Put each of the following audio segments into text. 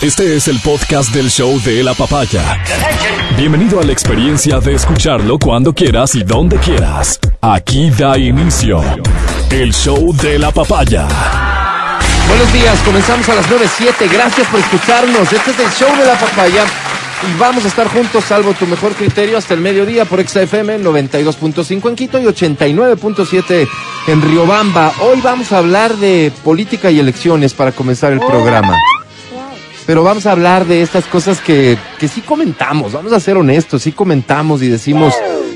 Este es el podcast del show de la papaya. Bienvenido a la experiencia de escucharlo cuando quieras y donde quieras. Aquí da inicio el show de la papaya. Buenos días, comenzamos a las 9.07. Gracias por escucharnos. Este es el show de la papaya. Y vamos a estar juntos, salvo tu mejor criterio, hasta el mediodía por XFM 92.5 en Quito y 89.7 en Riobamba. Hoy vamos a hablar de política y elecciones para comenzar el programa. Pero vamos a hablar de estas cosas que, que sí comentamos, vamos a ser honestos, sí comentamos y decimos,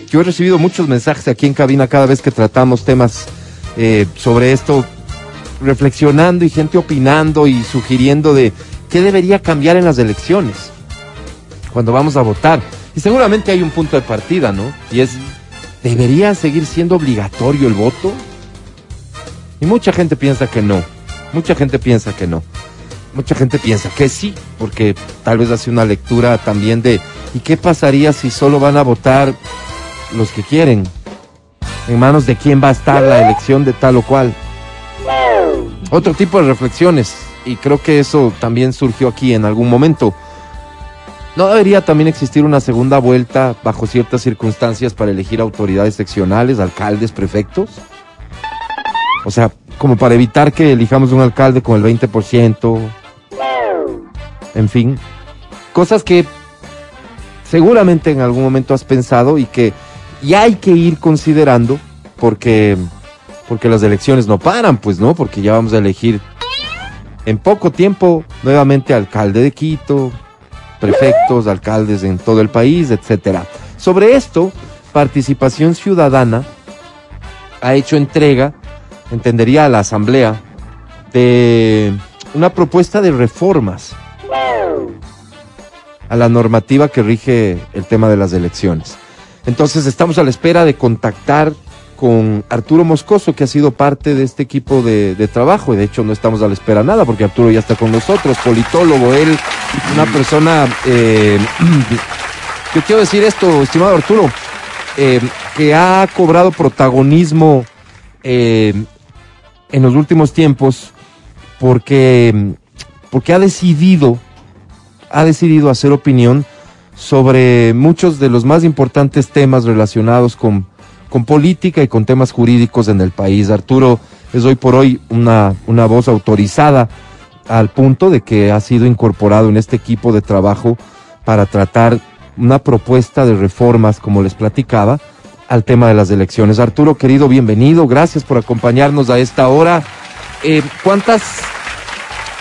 yo he recibido muchos mensajes aquí en cabina cada vez que tratamos temas eh, sobre esto, reflexionando y gente opinando y sugiriendo de qué debería cambiar en las elecciones cuando vamos a votar. Y seguramente hay un punto de partida, ¿no? Y es, ¿debería seguir siendo obligatorio el voto? Y mucha gente piensa que no. Mucha gente piensa que no. Mucha gente piensa que sí, porque tal vez hace una lectura también de, ¿y qué pasaría si solo van a votar los que quieren? ¿En manos de quién va a estar la elección de tal o cual? Otro tipo de reflexiones, y creo que eso también surgió aquí en algún momento. ¿No debería también existir una segunda vuelta bajo ciertas circunstancias para elegir autoridades seccionales, alcaldes, prefectos? O sea, como para evitar que elijamos un alcalde con el 20%. En fin, cosas que seguramente en algún momento has pensado y que ya hay que ir considerando porque porque las elecciones no paran, pues no, porque ya vamos a elegir en poco tiempo nuevamente alcalde de Quito, prefectos, alcaldes en todo el país, etcétera. Sobre esto, Participación Ciudadana ha hecho entrega, entendería a la Asamblea, de una propuesta de reformas a la normativa que rige el tema de las elecciones. Entonces estamos a la espera de contactar con Arturo Moscoso, que ha sido parte de este equipo de, trabajo. Y de hecho no estamos a la espera nada, porque Arturo ya está con nosotros, politólogo, él, una persona... Eh, yo quiero decir esto, estimado Arturo, eh, que ha cobrado protagonismo eh, en los últimos tiempos porque, porque ha decidido, ha decidido hacer opinión sobre muchos de los más importantes temas relacionados con con política y con temas jurídicos en el país. Arturo es hoy por hoy una, una voz autorizada al punto de que ha sido incorporado en este equipo de trabajo para tratar una propuesta de reformas, como les platicaba, al tema de las elecciones. Arturo, querido, bienvenido, gracias por acompañarnos a esta hora. Eh, ¿Cuántas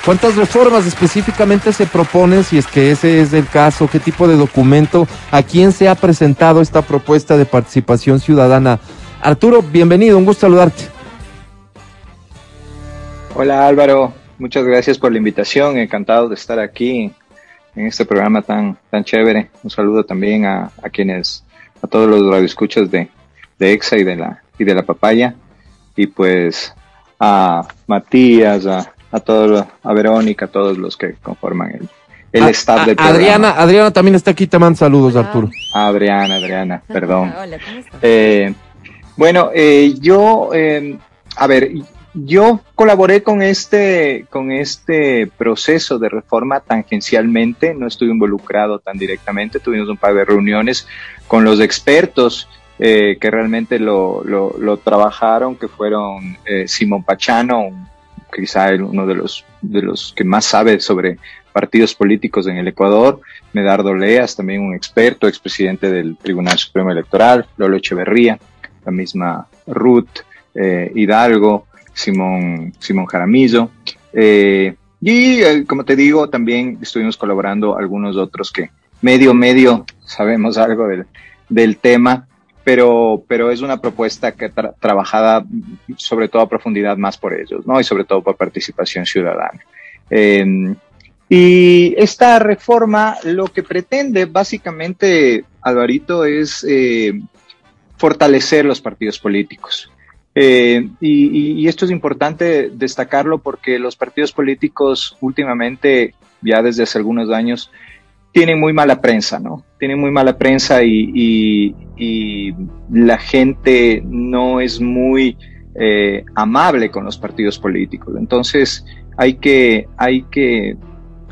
¿Cuántas reformas específicamente se proponen, si es que ese es el caso? ¿Qué tipo de documento? ¿A quién se ha presentado esta propuesta de participación ciudadana? Arturo, bienvenido, un gusto saludarte. Hola Álvaro, muchas gracias por la invitación, encantado de estar aquí en este programa tan, tan chévere. Un saludo también a, a quienes, a todos los radioescuchas de, de EXA y de la, y de la papaya. Y pues a Matías, a a todos, a Verónica, a todos los que conforman el, el A- staff a- del programa. Adriana, Adriana también está aquí, te mando saludos, Hola. Arturo. A Adriana, Adriana, perdón. Hola, ¿cómo estás? Eh, bueno, eh, yo, eh, a ver, yo colaboré con este, con este proceso de reforma tangencialmente, no estuve involucrado tan directamente, tuvimos un par de reuniones con los expertos eh, que realmente lo, lo, lo trabajaron, que fueron eh, Simón Pachano, un- quizá uno de los, de los que más sabe sobre partidos políticos en el Ecuador, Medardo Leas, también un experto, expresidente del Tribunal Supremo Electoral, Lolo Echeverría, la misma Ruth eh, Hidalgo, Simón, Simón Jaramillo. eh, y eh, como te digo, también estuvimos colaborando algunos otros que medio, medio sabemos algo del, del tema, pero, pero es una propuesta que tra- trabajada sobre todo a profundidad más por ellos, ¿no? Y sobre todo por participación ciudadana. Eh, y esta reforma lo que pretende básicamente, Alvarito, es eh, fortalecer los partidos políticos. Eh, y esto es importante destacarlo porque los partidos políticos últimamente, ya desde hace algunos años, tienen muy mala prensa, ¿no? Tienen muy mala prensa y, y- la gente no es muy eh, amable con los partidos políticos. Entonces hay que, hay que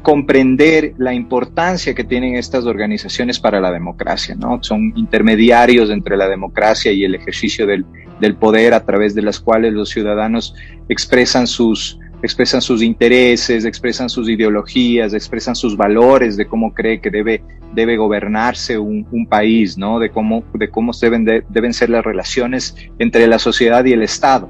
comprender la importancia que tienen estas organizaciones para la democracia, ¿no? Son intermediarios entre la democracia y el ejercicio del, del poder a través de las cuales los ciudadanos expresan sus, expresan sus intereses, expresan sus ideologías, expresan sus valores de cómo cree que debe, debe gobernarse un, país, ¿no? De cómo, de cómo deben, deben ser las relaciones entre la sociedad y el Estado.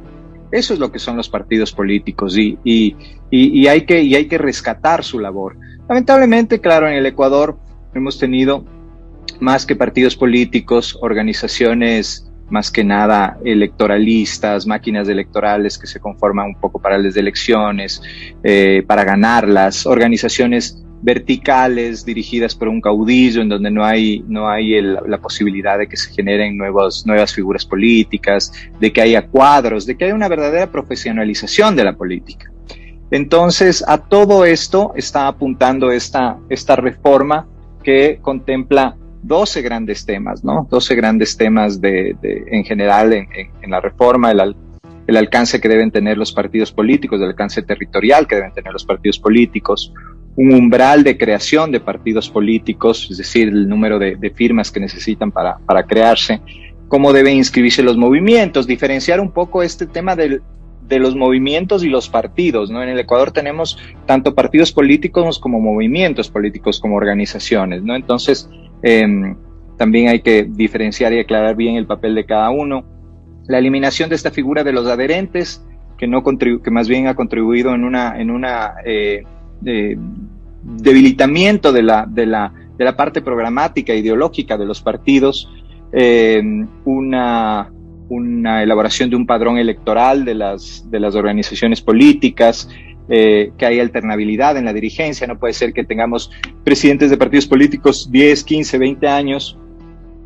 Eso es lo que son los partidos políticos y, y, y, y, hay que, y hay que rescatar su labor. Lamentablemente, claro, en el Ecuador hemos tenido más que partidos políticos, organizaciones más que nada electoralistas, máquinas electorales que se conforman un poco para las elecciones, eh, para ganarlas, organizaciones verticales dirigidas por un caudillo en donde no hay, no hay el, la posibilidad de que se generen nuevos, nuevas figuras políticas, de que haya cuadros, de que haya una verdadera profesionalización de la política. Entonces, a todo esto está apuntando esta, esta reforma que contempla 12 grandes temas, ¿no? 12 grandes temas de, en general en, la reforma, el, el, alcance que deben tener los partidos políticos, el alcance territorial que deben tener los partidos políticos, un umbral de creación de partidos políticos, es decir, el número de, de firmas que necesitan para, para crearse, cómo deben inscribirse los movimientos, diferenciar un poco este tema del, de los movimientos y los partidos, ¿no? En el Ecuador tenemos tanto partidos políticos como movimientos políticos como organizaciones, ¿no? Entonces, eh, también hay que diferenciar y aclarar bien el papel de cada uno. La eliminación de esta figura de los adherentes, que, no que más bien ha contribuido en una, en una eh, debilitamiento de la, de, la, de la parte programática, ideológica de los partidos, eh, una, una elaboración de un padrón electoral de las, de las organizaciones políticas, eh, que hay alternabilidad en la dirigencia. No puede ser que tengamos presidentes de partidos políticos 10, 15, 20 años,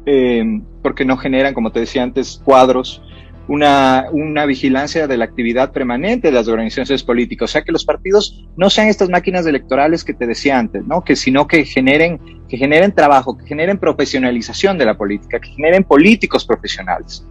eh, porque no generan, como te decía antes, cuadros. Una, una vigilancia de la actividad permanente de las organizaciones políticas, o sea que los partidos no sean estas máquinas electorales que te decía antes, ¿no? Que sino que generen, que generen trabajo, que generen profesionalización de la política, que generen políticos profesionales.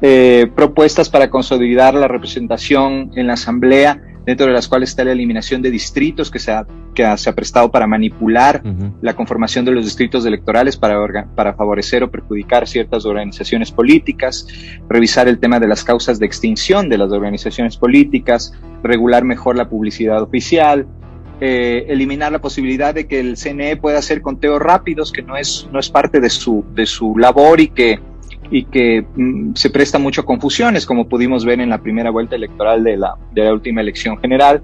Eh, propuestas para consolidar la representación en la asamblea dentro de las cuales está la eliminación de distritos que se ha, que ha, se ha prestado para manipular uh -huh. la conformación de los distritos electorales para, para favorecer o perjudicar ciertas organizaciones políticas, revisar el tema de las causas de extinción de las organizaciones políticas, regular mejor la publicidad oficial, eh, eliminar la posibilidad de que el CNE pueda hacer conteos rápidos, que no es, no es parte de su, de su labor y que y que mm, se presta mucho a confusiones, como pudimos ver en la primera vuelta electoral de la, de la última elección general.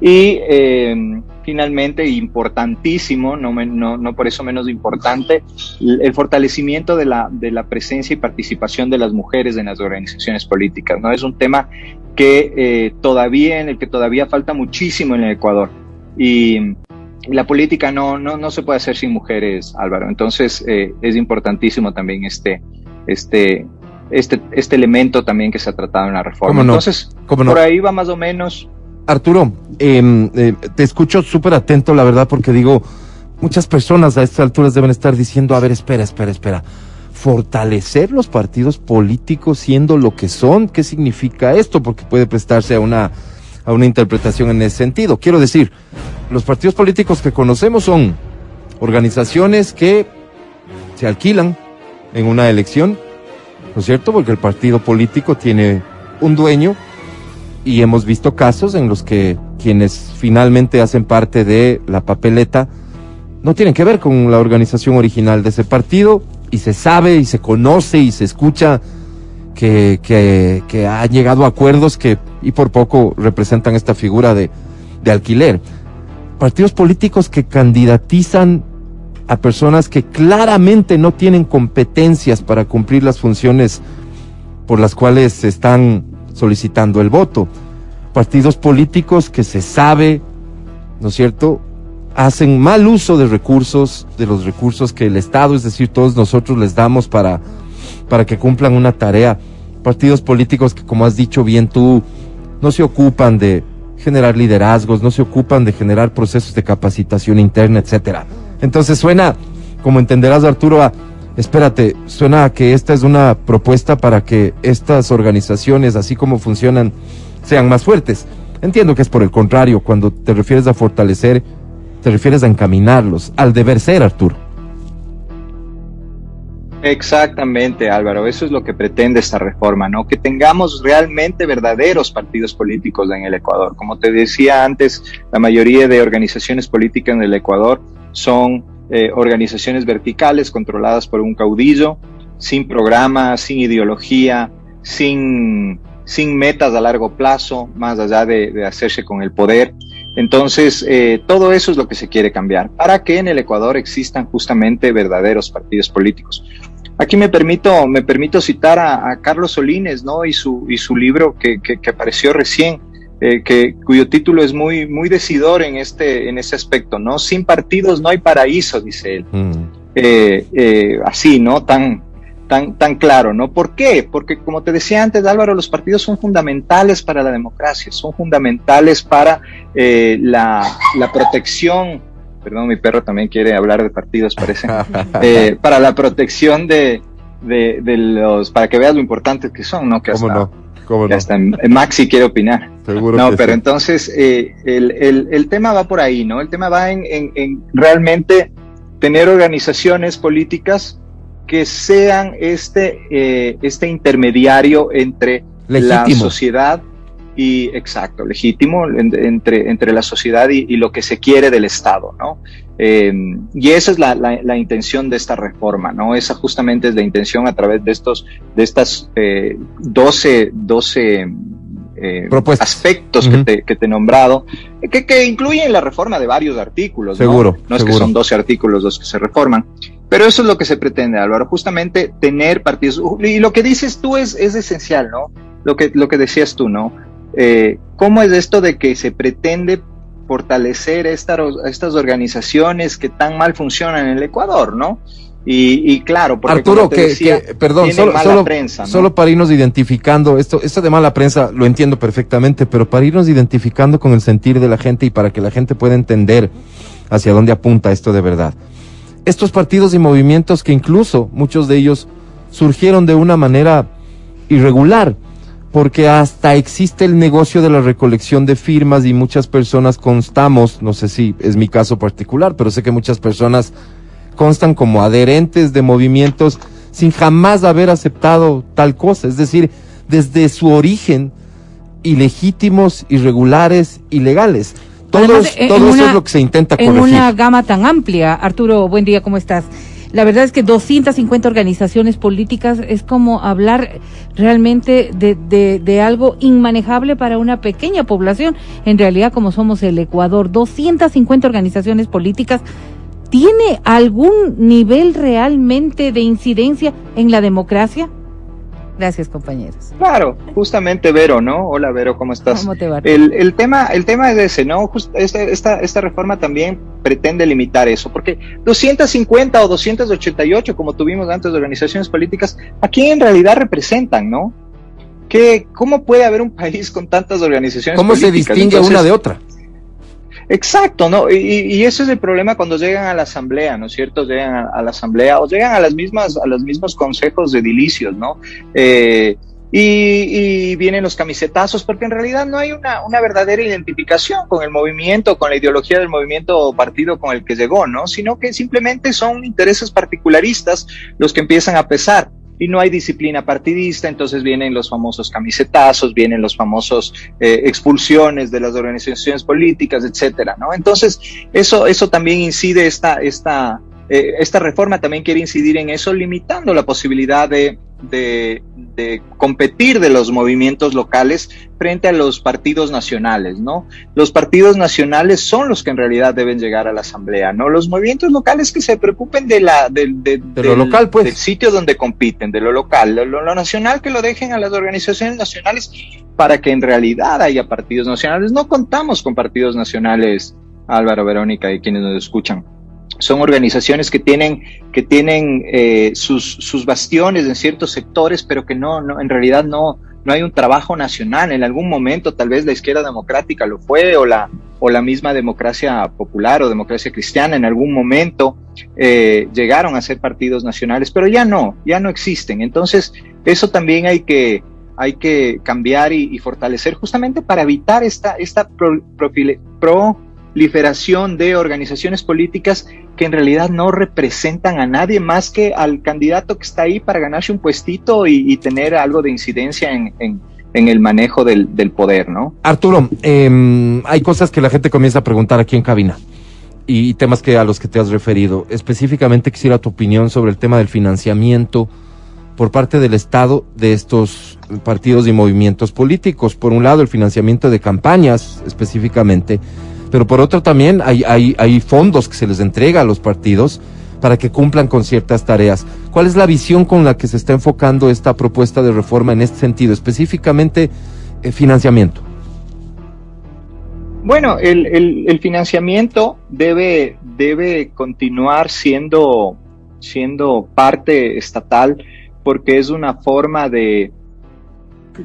Y eh, finalmente, importantísimo, no, no, no, por eso menos importante, el fortalecimiento de la, de la presencia y participación de las mujeres en las organizaciones políticas. ¿no? Es un tema que eh, todavía, en el que todavía falta muchísimo en el Ecuador. Y la política no, no, no se puede hacer sin mujeres, Álvaro. Entonces, eh, es importantísimo también este, este, este, este elemento también que se ha tratado en la reforma. No? Entonces, no? por ahí va más o menos. Arturo, eh, eh, te escucho súper atento, la verdad, porque digo, muchas personas a estas alturas deben estar diciendo, a ver, espera, espera, espera. Fortalecer los partidos políticos siendo lo que son, ¿qué significa esto? Porque puede prestarse a una, a una interpretación en ese sentido. Quiero decir, los partidos políticos que conocemos son organizaciones que se alquilan, en una elección, ¿no es cierto? Porque el partido político tiene un dueño y hemos visto casos en los que quienes finalmente hacen parte de la papeleta no tienen que ver con la organización original de ese partido y se sabe y se conoce y se escucha que, que, han llegado a acuerdos que y por poco representan esta figura de, de alquiler. Partidos políticos que candidatizan a personas que claramente no tienen competencias para cumplir las funciones por las cuales se están solicitando el voto. Partidos políticos que se sabe, ¿no es cierto?, hacen mal uso de recursos, de los recursos que el Estado, es decir, todos nosotros les damos para, para que cumplan una tarea. Partidos políticos que, como has dicho bien tú, no se ocupan de generar liderazgos, no se ocupan de generar procesos de capacitación interna, etcétera. Entonces suena, como entenderás Arturo, a, espérate, suena a que esta es una propuesta para que estas organizaciones, así como funcionan, sean más fuertes. Entiendo que es por el contrario, cuando te refieres a fortalecer, te refieres a encaminarlos al deber ser, Arturo. Exactamente, Álvaro. Eso es lo que pretende esta reforma, ¿no? Que tengamos realmente verdaderos partidos políticos en el Ecuador. Como te decía antes, la mayoría de organizaciones políticas en el Ecuador son eh, organizaciones verticales controladas por un caudillo, sin programa, sin ideología, sin, sin metas a largo plazo, más allá de, hacerse con el poder. Entonces, eh, todo eso es lo que se quiere cambiar, para que en el Ecuador existan justamente verdaderos partidos políticos. Aquí me permito, me permito citar a, Carlos Solines, ¿no? Y su, y su libro que, que, apareció recién, eh, que, cuyo título es muy, muy decidor en este, en ese aspecto, ¿no? Sin partidos no hay paraíso, dice él. Mm. Eh, eh, así, ¿no? Tan, tan, tan claro, ¿no? ¿Por qué? Porque como te decía antes, Álvaro, los partidos son fundamentales para la democracia, son fundamentales para la, la protección perdón, mi perro también quiere hablar de partidos, parece, eh, para la protección de, de, los, para que veas lo importantes que son, ¿no? Que hasta, ¿Cómo no? ¿Cómo no? hasta Maxi quiere opinar. Seguro no, pero entonces eh, el, el, el, tema va por ahí, ¿no? El tema va en, en, realmente tener organizaciones políticas que sean este, eh, este intermediario entre la sociedad y exacto, legítimo entre, entre la sociedad y, lo que se quiere del Estado, ¿no? Em, y esa es la, la, intención de esta reforma, ¿no? Esa justamente es la intención a través de estos, de estas eh, 12, 12 eh, aspectos que, te, que, te, he nombrado, que, que, incluyen la reforma de varios artículos. Seguro. No, no es que son 12 artículos los que se reforman, pero eso es lo que se pretende, Álvaro, justamente tener partidos. Y lo que dices tú es, es esencial, ¿no? Lo que, lo que decías tú, ¿no? Eh, ¿Cómo es esto de que se pretende fortalecer estas organizaciones que tan mal funcionan en el Ecuador, ¿no? Y, claro, porque Arturo, que, perdón, solo, solo, para irnos identificando, esto, esto de mala prensa lo entiendo perfectamente, pero para irnos identificando con el sentir de la gente y para que la gente pueda entender hacia dónde apunta esto de verdad. Estos partidos y movimientos que incluso muchos de ellos surgieron de una manera irregular, porque hasta existe el negocio de la recolección de firmas y muchas personas constamos, no sé si es mi caso particular, pero sé que muchas personas constan como adherentes de movimientos sin jamás haber aceptado tal cosa, es decir, desde su origen, ilegítimos, irregulares, ilegales. Todo, todo eso es lo que se intenta corregir. En una gama tan amplia. Arturo, buen día, ¿cómo estás? La verdad es que 250 organizaciones políticas es como hablar realmente de, de, algo inmanejable para una pequeña población. En realidad, como somos el Ecuador, 250 organizaciones políticas. ¿Tiene algún nivel realmente de incidencia en la democracia? Gracias, compañeros. Claro, justamente Vero, ¿no? Hola Vero, ¿cómo estás? ¿Cómo te va? El, el, tema, el tema es ese, ¿no? esta, esta, esta reforma también pretende limitar eso, porque 250 o 288, como tuvimos antes de organizaciones políticas, ¿a quién en realidad representan, no? ¿Qué, ¿Cómo puede haber un país con tantas organizaciones ¿Cómo se distingue una de otra? Exacto, ¿no? Y, y, eso es el problema cuando llegan a la asamblea, ¿no es cierto? Llegan a, la asamblea o llegan a las mismas, a los mismos consejos de edilicios, ¿no? Eh, y, vienen los camisetazos, porque en realidad no hay una, una, verdadera identificación con el movimiento, con la ideología del movimiento o partido con el que llegó, ¿no? Sino que simplemente son intereses particularistas los que empiezan a pesar y no hay disciplina partidista, entonces vienen los famosos camisetazos, vienen los famosos eh, expulsiones de las organizaciones políticas, etcétera, ¿no? Entonces, eso, eso también incide esta, esta, eh, esta reforma también quiere incidir en eso, limitando la posibilidad de, de, de, competir de los movimientos locales frente a los partidos nacionales, ¿no? Los partidos nacionales son los que en realidad deben llegar a la asamblea, ¿no? Los movimientos locales que se preocupen de la, de, de, lo local, pues. del sitio donde compiten, de lo local, lo, lo, nacional que lo dejen a las organizaciones nacionales para que en realidad haya partidos nacionales. No contamos con partidos nacionales, Álvaro, Verónica y quienes nos escuchan son organizaciones que tienen, que tienen eh, sus, sus bastiones en ciertos sectores, pero que no, no, en realidad no, no hay un trabajo nacional. En algún momento tal vez la izquierda democrática lo fue o la, o la misma democracia popular o democracia cristiana en algún momento eh, llegaron a ser partidos nacionales, pero ya no, ya no existen. Entonces eso también hay que, hay que cambiar y, fortalecer justamente para evitar esta, esta pro, pro proliferación de organizaciones políticas que en realidad no representan a nadie más que al candidato que está ahí para ganarse un puestito y, tener algo de incidencia en, en, el manejo del, poder, ¿no? Arturo, em, hay cosas que la gente comienza a preguntar aquí en cabina y temas que a los que te has referido. Específicamente quisiera tu opinión sobre el tema del financiamiento por parte del Estado de estos partidos y movimientos políticos. Por un lado, el financiamiento de campañas específicamente, pero por otro también hay, hay, hay fondos que se les entrega a los partidos para que cumplan con ciertas tareas. ¿Cuál es la visión con la que se está enfocando esta propuesta de reforma en este sentido, específicamente eh, financiamiento? Bueno, el, el, financiamiento debe, debe continuar siendo, siendo parte estatal porque es una forma de,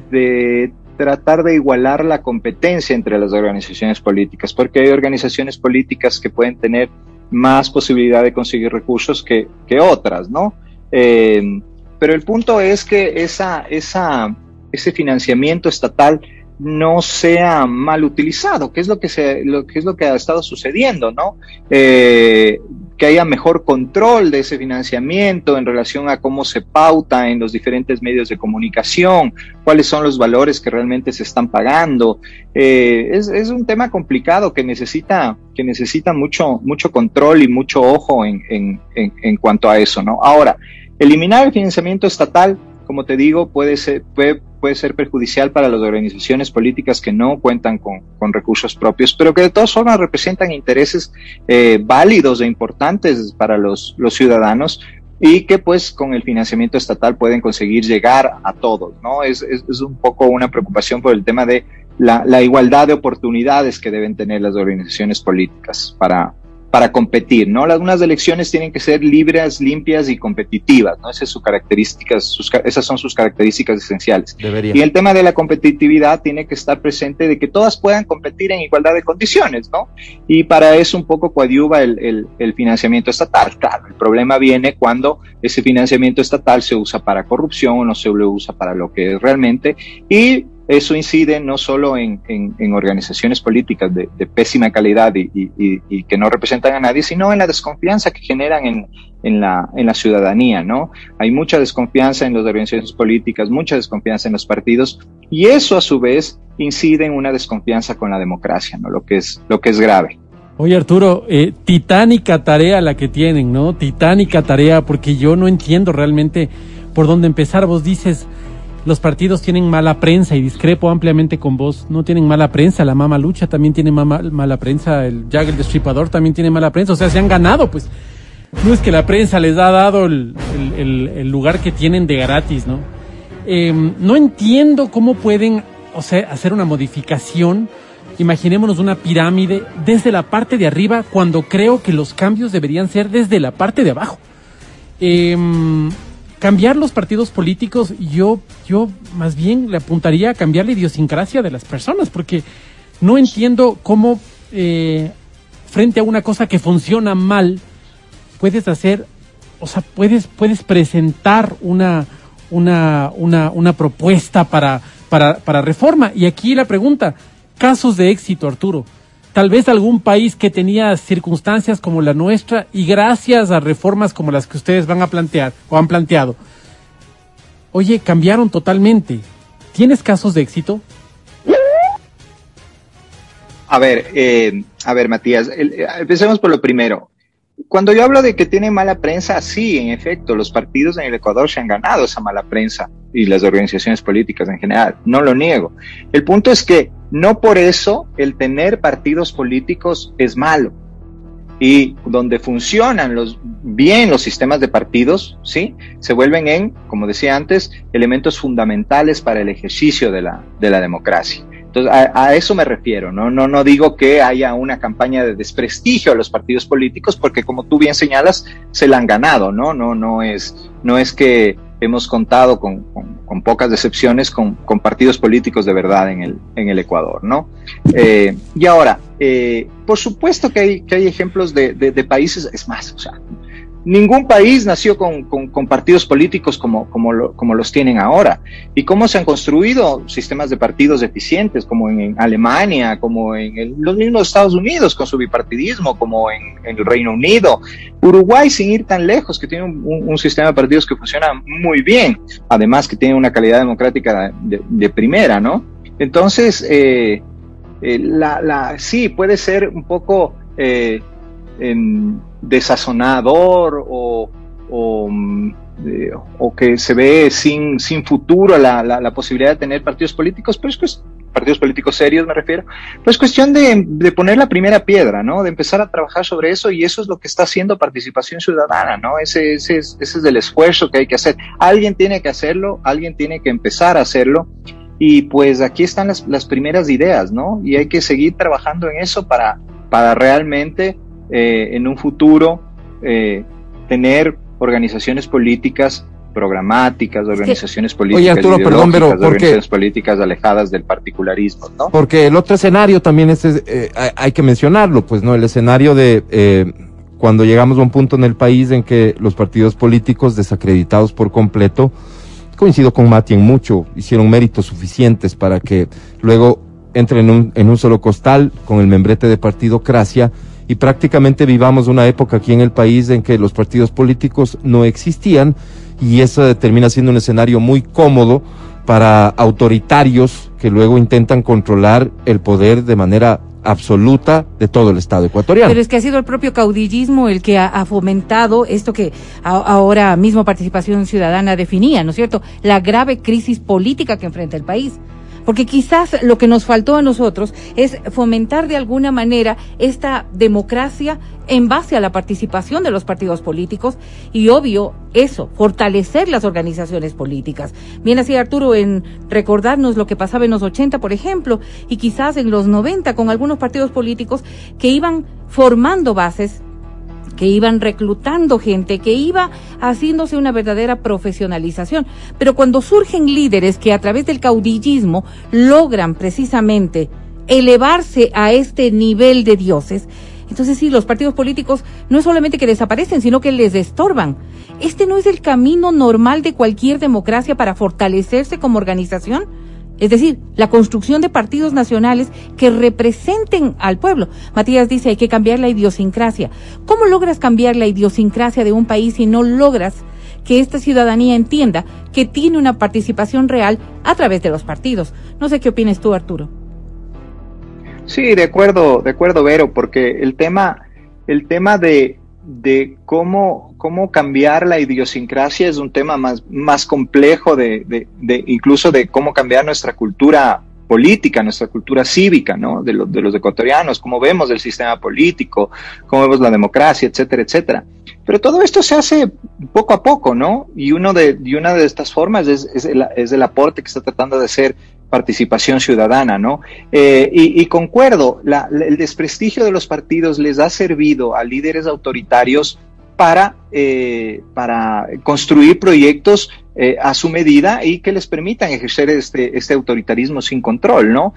de tratar de igualar la competencia entre las organizaciones políticas, porque hay organizaciones políticas que pueden tener más posibilidad de conseguir recursos que, que otras, ¿no? Eh, pero el punto es que esa, esa, ese financiamiento estatal no sea mal utilizado, que es lo que se, lo que es lo que ha estado sucediendo, ¿no? Eh, que haya mejor control de ese financiamiento en relación a cómo se pauta en los diferentes medios de comunicación, cuáles son los valores que realmente se están pagando. Eh, es, es, un tema complicado que necesita, que necesita mucho, mucho control y mucho ojo en, en, en, en cuanto a eso, ¿no? Ahora, eliminar el financiamiento estatal como te digo, puede ser, puede, puede ser perjudicial para las organizaciones políticas que no cuentan con, con recursos propios, pero que de todas formas representan intereses eh, válidos e importantes para los, los ciudadanos y que pues con el financiamiento estatal pueden conseguir llegar a todos, ¿no? Es, es, es un poco una preocupación por el tema de la, la, igualdad de oportunidades que deben tener las organizaciones políticas para, para competir, ¿no? Las elecciones tienen que ser libres, limpias y competitivas, ¿no? Esas, son sus características, esas son sus características esenciales. Y el tema de la competitividad tiene que estar presente de que todas puedan competir en igualdad de condiciones, ¿no? Y para eso un poco coadyuva el, el, el financiamiento estatal. Claro, el problema viene cuando ese financiamiento estatal se usa para corrupción o no se lo usa para lo que es realmente y eso incide no solo en, en, organizaciones políticas de, pésima calidad y, y, que no representan a nadie, sino en la desconfianza que generan en, en, la, en la ciudadanía, ¿no? Hay mucha desconfianza en las organizaciones políticas, mucha desconfianza en los partidos, y eso a su vez incide en una desconfianza con la democracia, ¿no? Lo que es, lo que es grave. Oye Arturo, eh, titánica tarea la que tienen, ¿no? Titánica tarea, porque yo no entiendo realmente por dónde empezar. Vos dices, los partidos tienen mala prensa y discrepo ampliamente con vos. No tienen mala prensa, la Mama Lucha también tiene mala prensa, el Jack el Destripador también tiene mala prensa. O sea, se han ganado, pues. No es que la prensa les ha dado el, lugar que tienen de gratis, ¿no? Em, no entiendo cómo pueden, o sea, hacer una modificación. Imaginémonos una pirámide desde la parte de arriba cuando creo que los cambios deberían ser desde la parte de abajo. Eh, cambiar los partidos políticos, yo, yo más bien le apuntaría a cambiar la idiosincrasia de las personas, porque no entiendo cómo eh, frente a una cosa que funciona mal, puedes hacer, o sea, puedes, puedes presentar una, una, una, una propuesta para, para, para reforma. Y aquí la pregunta, casos de éxito, Arturo tal vez algún país que tenía circunstancias como la nuestra y gracias a reformas como las que ustedes van a plantear o han planteado, oye, cambiaron totalmente. ¿Tienes casos de éxito? A ver, eh, a ver, Matías, eh, empecemos por lo primero. Cuando yo hablo de que tiene mala prensa, sí, en efecto, los partidos en el Ecuador se han ganado esa mala prensa y las organizaciones políticas en general, no lo niego. El punto es que no por eso el tener partidos políticos es malo. Y donde funcionan los, bien los sistemas de partidos, ¿sí? Se vuelven en, como decía antes, elementos fundamentales para el ejercicio de la, de la democracia. Entonces, a, eso me refiero, ¿no? No, no digo que haya una campaña de desprestigio a los partidos políticos, porque como tú bien señalas, se la han ganado, ¿no? No, no es, no es que hemos contado con, con, pocas decepciones con, con, partidos políticos de verdad en el, en el Ecuador, ¿no? Eh, y ahora, eh, por supuesto que hay, que hay ejemplos de, de, de, países, es más, o sea, ningún país nació con, con, partidos políticos como, como, como, los tienen ahora. ¿Y cómo se han construido sistemas de partidos eficientes, como en, Alemania, como en los mismos Estados Unidos con su bipartidismo, como en, el Reino Unido? Uruguay, sin ir tan lejos, que tiene un, sistema de partidos que funciona muy bien, además que tiene una calidad democrática de, primera, ¿no? Entonces, eh, eh, la, la, sí, puede ser un poco... Eh, desazonador o, mm, o, que se ve sin, sin futuro la, la, posibilidad de tener partidos políticos, pues, pues partidos políticos serios me refiero, pues cuestión de, de, poner la primera piedra, ¿no? De empezar a trabajar sobre eso y eso es lo que está haciendo participación ciudadana, ¿no? Ese, ese, ese es el esfuerzo que hay que hacer. Alguien tiene que hacerlo, alguien tiene que empezar a hacerlo y pues aquí están las, las primeras ideas, ¿no? Y hay que seguir trabajando en eso para, para realmente eh, en un futuro eh, tener organizaciones políticas programáticas, organizaciones políticas, Oye, Arturo, perdón, pero organizaciones políticas alejadas del particularismo, ¿no? Porque el otro escenario también es, eh, hay que mencionarlo, pues, ¿no? El escenario de cuando llegamos a un punto en el país en que los partidos políticos desacreditados por completo, coincido con Mati en mucho, hicieron méritos suficientes para que luego entren en un, en un solo costal con el membrete de partidocracia y prácticamente vivamos una época aquí en el país en que los partidos políticos no existían y eso termina siendo un escenario muy cómodo para autoritarios que luego intentan controlar el poder de manera absoluta de todo el Estado ecuatoriano. Pero es que ha sido el propio caudillismo el que ha, fomentado esto que ahora mismo Participación Ciudadana definía, ¿no es cierto? La grave crisis política que enfrenta el país porque quizás lo que nos faltó a nosotros es fomentar de alguna manera esta democracia en base a la participación de los partidos políticos y obvio eso, fortalecer las organizaciones políticas. Bien así Arturo en recordarnos lo que pasaba en los 80, por ejemplo, y quizás en los 90 con algunos partidos políticos que iban formando bases que iban reclutando gente, que iba haciéndose una verdadera profesionalización. Pero cuando surgen líderes que a través del caudillismo logran precisamente elevarse a este nivel de dioses, entonces sí, los partidos políticos no es solamente que desaparecen, sino que les estorban. Este no es el camino normal de cualquier democracia para fortalecerse como organización. Es decir, la construcción de partidos nacionales que representen al pueblo. Matías dice, hay que cambiar la idiosincrasia. ¿Cómo logras cambiar la idiosincrasia de un país si no logras que esta ciudadanía entienda que tiene una participación real a través de los partidos? No sé qué opinas tú, Arturo. Sí, de acuerdo, de acuerdo, Vero, porque el tema, el tema de, de cómo, cómo cambiar la idiosincrasia es un tema más, más complejo de, de, de, incluso de cómo cambiar nuestra cultura política, nuestra cultura cívica, ¿no? De, de los ecuatorianos, cómo vemos el sistema político, cómo vemos la democracia, etcétera, etcétera. Pero todo esto se hace poco a poco, ¿no? Y, uno de, una de estas formas es, es, el, es el aporte que está tratando de hacer participación ciudadana, ¿no? Eh, y, concuerdo, el desprestigio de los partidos les ha servido a líderes autoritarios para, eh, para construir proyectos eh, a su medida y que les permitan ejercer este, este autoritarismo sin control, ¿no?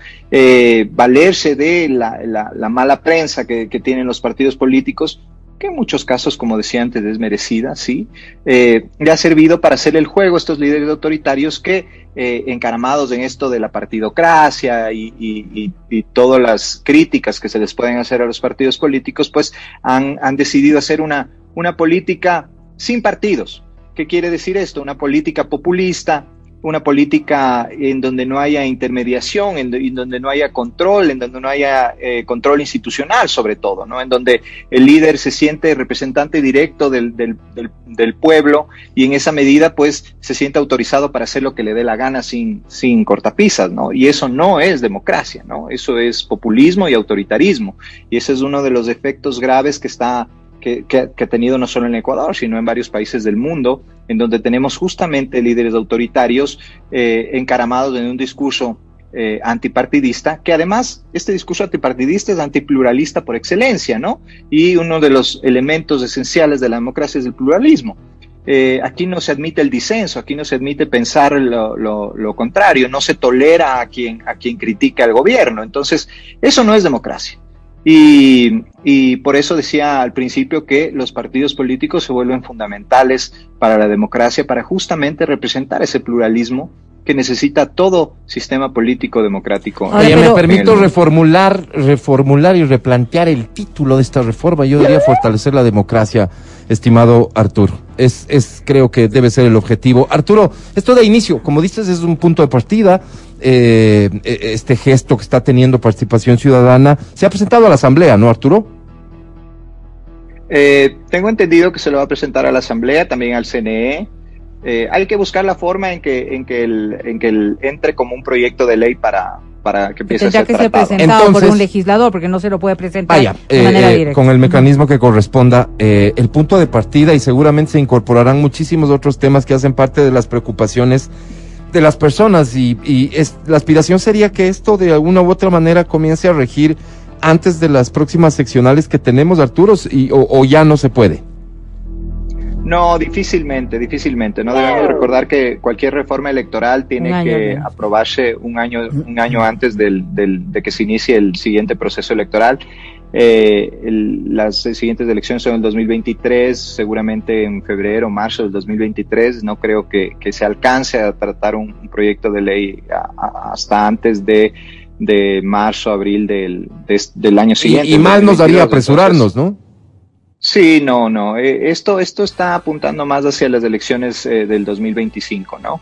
valerse de la, mala prensa que tienen los partidos políticos que en muchos casos, como decía antes, es merecida, sí, eh, le ha servido para hacer el juego a estos líderes autoritarios que, eh, encaramados en esto de la partidocracia y, todas las críticas que se les pueden hacer a los partidos políticos, pues han, han decidido hacer una, una política sin partidos. ¿Qué quiere decir esto? Una política populista, una política en donde no haya intermediación, en, donde no haya control, en donde no haya eh, control institucional sobre todo, ¿no? En donde el líder se siente representante directo del, del, pueblo y en esa medida pues se siente autorizado para hacer lo que le dé la gana sin, sin cortapisas, ¿no? Y eso no es democracia, ¿no? Eso es populismo y autoritarismo. Y ese es uno de los efectos graves que está que, ha tenido no solo en Ecuador, sino en varios países del mundo, en donde tenemos justamente líderes autoritarios eh, encaramados en un discurso eh, antipartidista, que además este discurso antipartidista es antipluralista por excelencia, ¿no? Y uno de los elementos esenciales de la democracia es el pluralismo. Eh, aquí no se admite el disenso, aquí no se admite pensar lo, contrario, no se tolera a quien, a quien critica al gobierno. Entonces, eso no es democracia. Y, y, por eso decía al principio que los partidos políticos se vuelven fundamentales para la democracia, para justamente representar ese pluralismo que necesita todo sistema político democrático. Oye, me permito reformular, reformular y replantear el título de esta reforma. Yo diría fortalecer la democracia, estimado Arturo. Es, es, creo que debe ser el objetivo. Arturo, esto de inicio, como dices, es un punto de partida. Eh, este gesto que está teniendo participación ciudadana se ha presentado a la Asamblea, ¿no, Arturo? Eh, tengo entendido que se lo va a presentar a la Asamblea, también al CNE. Eh, hay que buscar la forma en que, en que, el, en que el entre como un proyecto de ley para, para que empiece a ser que ser presentado Entonces, por un legislador, porque no se lo puede presentar vaya, de manera eh, directa. Con el mecanismo que corresponda, eh, el punto de partida y seguramente se incorporarán muchísimos otros temas que hacen parte de las preocupaciones de las personas y, y es, la aspiración sería que esto de alguna u otra manera comience a regir antes de las próximas seccionales que tenemos, Arturo, y, o, o ya no se puede. No, difícilmente, difícilmente. No debemos recordar que cualquier reforma electoral tiene que aprobarse un año, un año antes del, del, de que se inicie el siguiente proceso electoral. Eh, el, las siguientes elecciones son en el 2023, seguramente en febrero o marzo del 2023. No creo que, que se alcance a tratar un, un proyecto de ley a, a, hasta antes de, de marzo, abril del, de, del año siguiente. Y, y más nos daría apresurarnos, ¿no? Sí, no, no. Eh, esto, esto está apuntando más hacia las elecciones eh, del 2025, ¿no?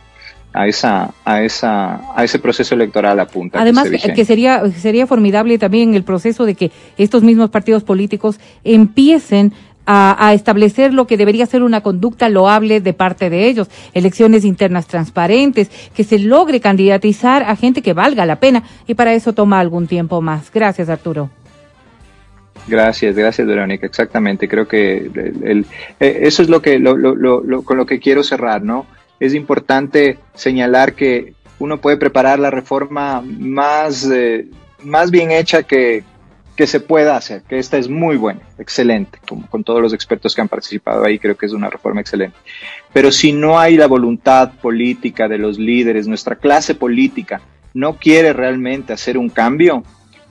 A esa, a esa, a ese proceso electoral apunta. Además, que, que, sería, sería formidable también el proceso de que estos mismos partidos políticos empiecen a, a, establecer lo que debería ser una conducta loable de parte de ellos, elecciones internas transparentes, que se logre candidatizar a gente que valga la pena y para eso toma algún tiempo más. Gracias, Arturo. Gracias, gracias Verónica, exactamente. Creo que el, eh, eso es lo que lo, con lo que quiero cerrar, ¿no? Es importante señalar que uno puede preparar la reforma más, eh, más bien hecha que, que se pueda hacer, que esta es muy buena, excelente, como con todos los expertos que han participado ahí, creo que es una reforma excelente. Pero si no hay la voluntad política de los líderes, nuestra clase política no quiere realmente hacer un cambio,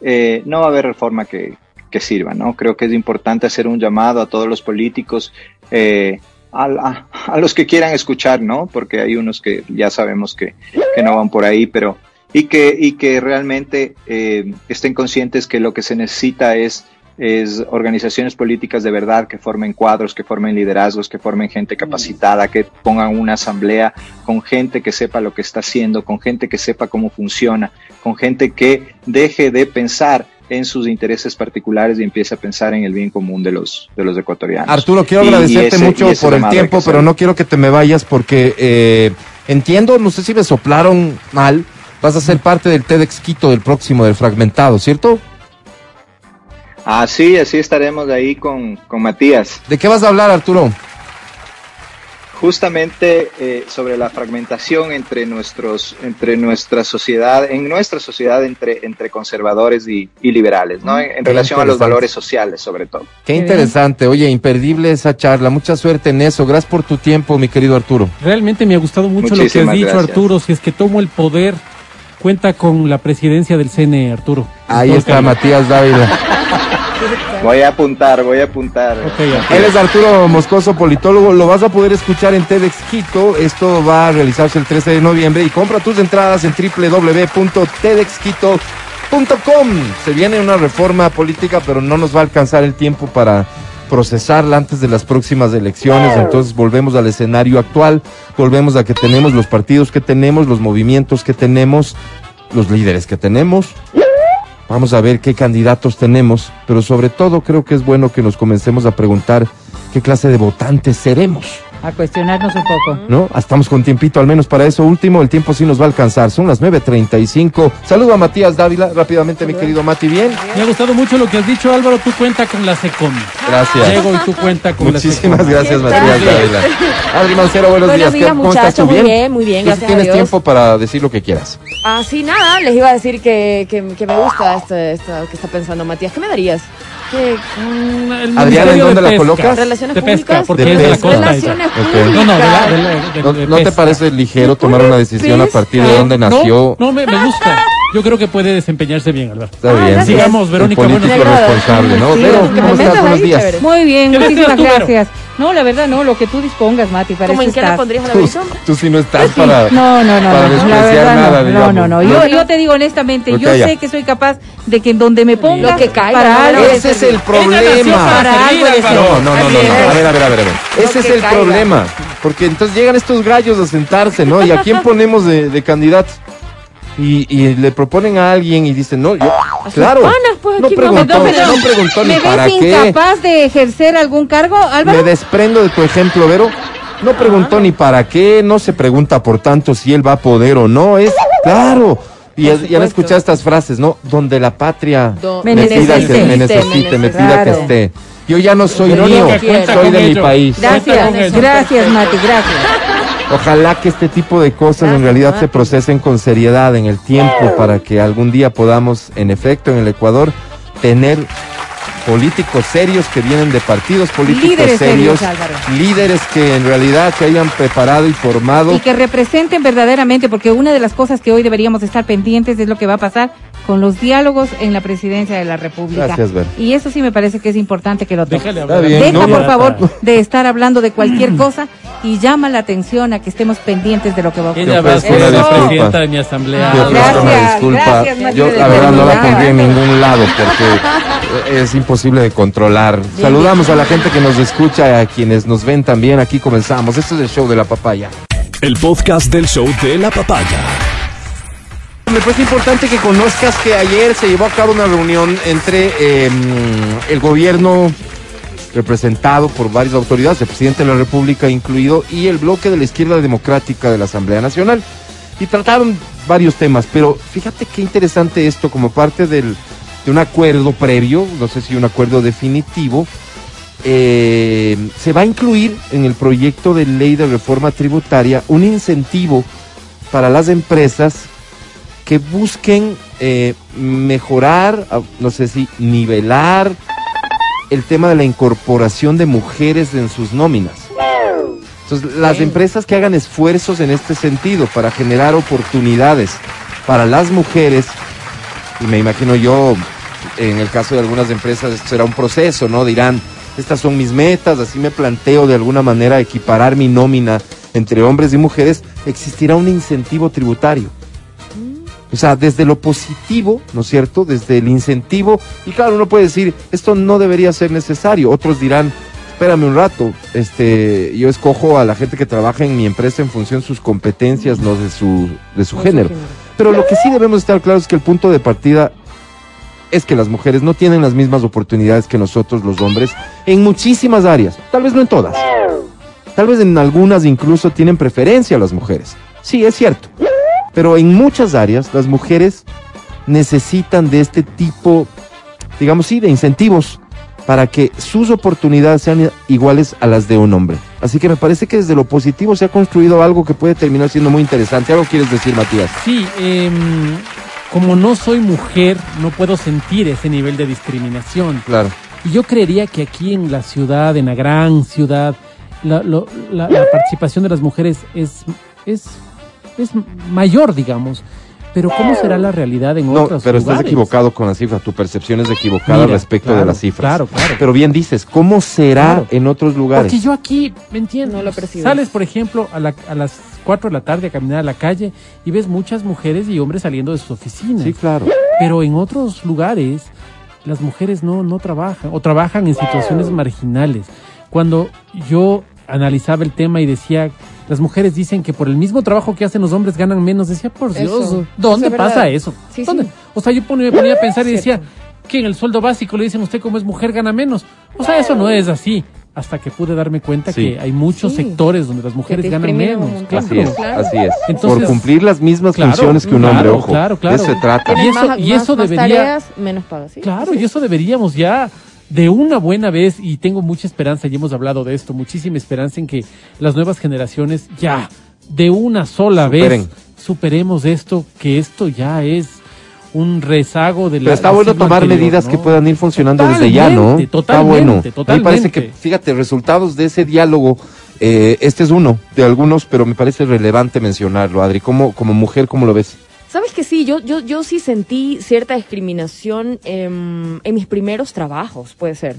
eh, no va a haber reforma que, que sirva, ¿no? Creo que es importante hacer un llamado a todos los políticos, eh, a, los que quieran escuchar, ¿no? Porque hay unos que ya sabemos que, que no van por ahí, pero y que, y que realmente eh, estén conscientes que lo que se necesita es es organizaciones políticas de verdad que formen cuadros, que formen liderazgos, que formen gente capacitada, que pongan una asamblea con gente que sepa lo que está haciendo, con gente que sepa cómo funciona, con gente que deje de pensar en sus intereses particulares y empiece a pensar en el bien común de los, de los ecuatorianos. Arturo, quiero y, agradecerte y ese, mucho por el tiempo, pero no quiero que te me vayas porque eh, entiendo, no sé si me soplaron mal, vas a ser parte del TEDx Quito del próximo, del fragmentado, ¿cierto? Así, así estaremos ahí con, con Matías. ¿De qué vas a hablar, Arturo? Justamente eh, sobre la fragmentación entre nuestros entre nuestra sociedad en nuestra sociedad entre entre conservadores y, y liberales no en, en relación a los valores sociales sobre todo. Qué interesante. Oye imperdible esa charla. Mucha suerte en eso. Gracias por tu tiempo mi querido Arturo. Realmente me ha gustado mucho Muchísimas lo que has dicho gracias. Arturo. Si es que tomo el poder cuenta con la presidencia del CNE Arturo. Ahí está Matías Dávila Voy a apuntar, voy a apuntar. Okay, Él es Arturo Moscoso, politólogo. Lo vas a poder escuchar en TEDx Quito. Esto va a realizarse el 13 de noviembre. Y compra tus entradas en www.tedxquito.com. Se viene una reforma política, pero no nos va a alcanzar el tiempo para procesarla antes de las próximas elecciones. Entonces volvemos al escenario actual. Volvemos a que tenemos los partidos que tenemos, los movimientos que tenemos, los líderes que tenemos. Vamos a ver qué candidatos tenemos, pero sobre todo creo que es bueno que nos comencemos a preguntar qué clase de votantes seremos. A cuestionarnos un poco. ¿No? Estamos con tiempito, al menos para eso último. El tiempo sí nos va a alcanzar. Son las 9.35. Saludo a Matías Dávila rápidamente, mi querido Mati. Bien. Me ha gustado mucho lo que has dicho, Álvaro. Tú cuenta con la SECOM. Gracias. Diego, y tú cuenta con Muchísimas la gracias, Matías Dávila. Adri Mancero, buenos, buenos días. días ¿Cómo estás tú? Muy bien, muy bien, gracias Tienes a Dios. tiempo para decir lo que quieras. Ah, sí, nada. Les iba a decir que, que, que me gusta esto, esto que está pensando Matías. ¿Qué me darías? Mm, Adriana, ¿en dónde la colocas? Relaciones de públicas. porque de es de la pesca. costa. Relaciones públicas. No, no, de la, de la, de, ¿No, de ¿no te pesca. parece ligero tomar una decisión a partir de No, dónde nació? No, no me, me gusta. Yo creo que puede desempeñarse bien, Alberto. Está Ah, bien. gracias. Sigamos, El Verónica. político buenos días. responsable, ¿no? Sí, me ¿cómo estás? Buenos días. chévere. Muy bien, ¿Qué muchísimas tú, gracias. No, la verdad no, lo que tú dispongas, Mati, para ¿Cómo en qué la pondrías a la Tú, tú sí no estás para, No, no, no, para no, la despreciar verdad nada, no, digamos. no, no, no. Yo, yo te digo honestamente, Lo yo sé que soy capaz de que en donde me ponga Lo que caiga, para no, algo Ese es el problema. Para algo de No, no, no, no. A ver, a ver, a ver. a ver. Ese es el caiga. problema. Porque entonces llegan estos gallos a sentarse, ¿no? ¿Y a quién ponemos de, de candidatos? Y, y le proponen a alguien y dicen, no, yo, claro. panas, pues, no preguntó, Perdón, no preguntó ni ¿Me para ves qué. incapaz de ejercer algún cargo, Álvaro? Me desprendo de tu ejemplo, Vero. No preguntó ni para qué, no se pregunta por tanto si él va a poder o no. Es claro. Y ya- ya han escuchado estas frases, ¿no? Donde la patria Do- Me me pida que necesite, me necesite, me pida que esté. Yo ya no soy Verónica, mío, soy de mi país. Gracias, gracias, Mati, gracias. Ojalá que este tipo de cosas en realidad Mati. se procesen con seriedad en el tiempo para que algún día podamos, en efecto, en el Ecuador, tener políticos serios que vienen de partidos políticos Líderes serios, serios, Álvaro. líderes que en realidad se hayan preparado y formado. Y que representen verdaderamente, porque una de las cosas que hoy deberíamos estar pendientes es lo que va a pasar con los diálogos en la presidencia de la República. Gracias, Ver. Y eso sí me parece que es importante que lo bien, Deja, no, por favor, está. de estar hablando de cualquier cosa y llama la atención a que estemos pendientes de lo que va a ocurrir. Ella va ser la presidenta de mi asamblea. Una disculpa. gracias, Yo la verdad no la pondría en ningún lado porque es imposible de controlar. Saludamos a la gente que nos escucha, a quienes nos ven también. Aquí comenzamos. Este es el show de la papaya. El podcast del show de la papaya. Me parece importante que conozcas que ayer se llevó a cabo una reunión entre eh, el gobierno representado por varias autoridades, el presidente de la República incluido, y el bloque de la izquierda democrática de la Asamblea Nacional. Y trataron varios temas, pero fíjate qué interesante esto como parte del, de un acuerdo previo, no sé si un acuerdo definitivo, eh, se va a incluir en el proyecto de ley de reforma tributaria un incentivo para las empresas que busquen eh, mejorar, ah, no sé si nivelar el tema de la incorporación de mujeres en sus nóminas. Entonces, las empresas que hagan esfuerzos en este sentido para generar oportunidades para las mujeres, y me imagino yo, en el caso de algunas empresas, esto será un proceso, ¿no? Dirán, estas son mis metas, así me planteo de alguna manera equiparar mi nómina entre hombres y mujeres, existirá un incentivo tributario. O sea, desde lo positivo, ¿no es cierto? Desde el incentivo. Y claro, uno puede decir, esto no debería ser necesario. Otros dirán, espérame un rato, este, yo escojo a la gente que trabaja en mi empresa en función de sus competencias, no de su, de su género. Pero lo que sí debemos estar claros es que el punto de partida es que las mujeres no tienen las mismas oportunidades que nosotros los hombres en muchísimas áreas, tal vez no en todas. Tal vez en algunas incluso tienen preferencia las mujeres. Sí, es cierto. Pero en muchas áreas las mujeres necesitan de este tipo, digamos sí, de incentivos para que sus oportunidades sean iguales a las de un hombre. Así que me parece que desde lo positivo se ha construido algo que puede terminar siendo muy interesante. ¿Algo quieres decir, Matías? Sí, em, como no soy mujer, no puedo sentir ese nivel de discriminación. Claro. Y yo creería que aquí en la ciudad, en la gran ciudad, la, lo- la- la participación de las mujeres es, es, es mayor, digamos. Pero ¿cómo será la realidad en No, otros pero estás lugares? equivocado con la cifra. Tu percepción es equivocada Mira, respecto claro, de las cifras. claro, claro. Pero bien dices, ¿cómo será Claro. en otros lugares? Porque yo aquí, ¿me entiendes? No lo percibo. Sales, por ejemplo, a, la- a las 4 de la tarde a caminar a la calle y ves muchas mujeres y hombres saliendo de sus oficinas. Sí, claro. Pero en otros lugares las mujeres no, no trabajan o trabajan en situaciones marginales. Cuando yo analizaba el tema y decía, las mujeres dicen que por el mismo trabajo que hacen los hombres ganan menos, decía, por Dios, Eso, ¿dónde eso pasa verdad. eso? Sí, ¿Dónde? sí. O sea, yo pone- me ponía a pensar y decía, que en el sueldo básico le dicen usted como es mujer gana menos. O sea, eso no es así. Hasta que pude darme cuenta Sí. que hay muchos Sí. sectores donde las mujeres ganan menos. montón. Así es, Claro. así es. Entonces- Por cumplir las mismas Claro, funciones que un hombre, claro, ojo. claro, claro. De eso se trata. Y eso- más, y más- eso más debería- tareas, menos paga, ¿sí? Claro, y eso deberíamos ya de una buena vez, y tengo mucha esperanza, y hemos hablado de esto, muchísima esperanza en que las nuevas generaciones ya de una sola Superen. vez superemos esto, que esto ya es un rezago de la Pero está bueno tomar anterior, medidas ¿no? que puedan ir funcionando desde ya, ¿no? Totalmente, está bueno. totalmente, A mí me parece que, fíjate, resultados de ese diálogo, eh, este es uno de algunos, pero me parece relevante mencionarlo, Adri. ¿Cómo, como mujer, cómo lo ves? Sabes que sí, yo, yo, yo sí sentí cierta discriminación en, en mis primeros trabajos, puede ser.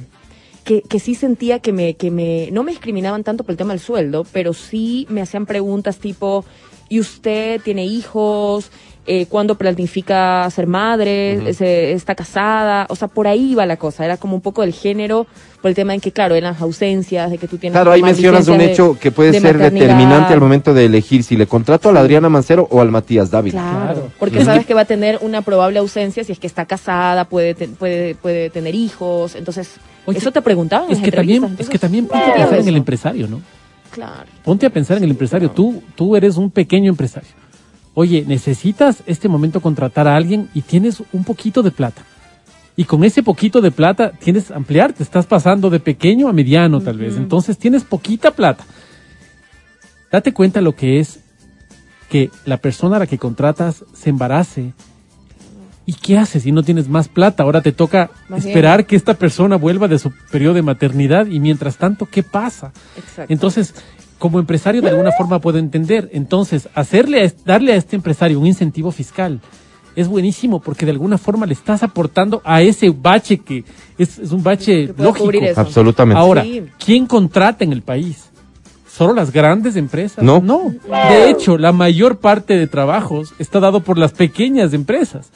Que, que sí sentía que me, que me, no me discriminaban tanto por el tema del sueldo, pero sí me hacían preguntas tipo, ¿y usted tiene hijos? Eh, ¿Cuándo planifica ser madre? ¿Se- ¿Está casada? O sea, por ahí iba la cosa. Era como un poco del género, por el tema en que, claro, eran las ausencias, de que tú tienes Claro, ahí mencionas un de- hecho que puede de ser maternidad. determinante al momento de elegir si le contrato a la Adriana Mancero o al Matías Dávila. Claro, Claro. porque sabes que va a tener una probable ausencia si es que está casada, puede, te- puede, puede tener hijos, entonces Oye, eso te preguntaban. en Es que también, es que también ponte a ¿qué pensar en el empresario, ¿no? Claro. Ponte a pensar en el empresario. Tú, tú eres un pequeño empresario. Oye, necesitas este momento contratar a alguien y tienes un poquito de plata. Y con ese poquito de plata tienes ampliar, te estás pasando de pequeño a mediano tal vez. Entonces tienes poquita plata. Date cuenta lo que es que la persona a la que contratas se embarace. ¿Y qué haces si no tienes más plata? Ahora te toca Más bien. esperar que esta persona vuelva de su periodo de maternidad y mientras tanto, ¿qué pasa? Exacto. Entonces, como empresario de alguna forma puedo entender. Entonces, hacerle, a darle a este empresario un incentivo fiscal es buenísimo porque de alguna forma le estás aportando a ese bache que es, es un bache lógico. Absolutamente. Ahora, Sí. ¿quién contrata en el país? ¿Solo las grandes empresas? No. No. De hecho, la mayor parte de trabajos está dado por las pequeñas empresas.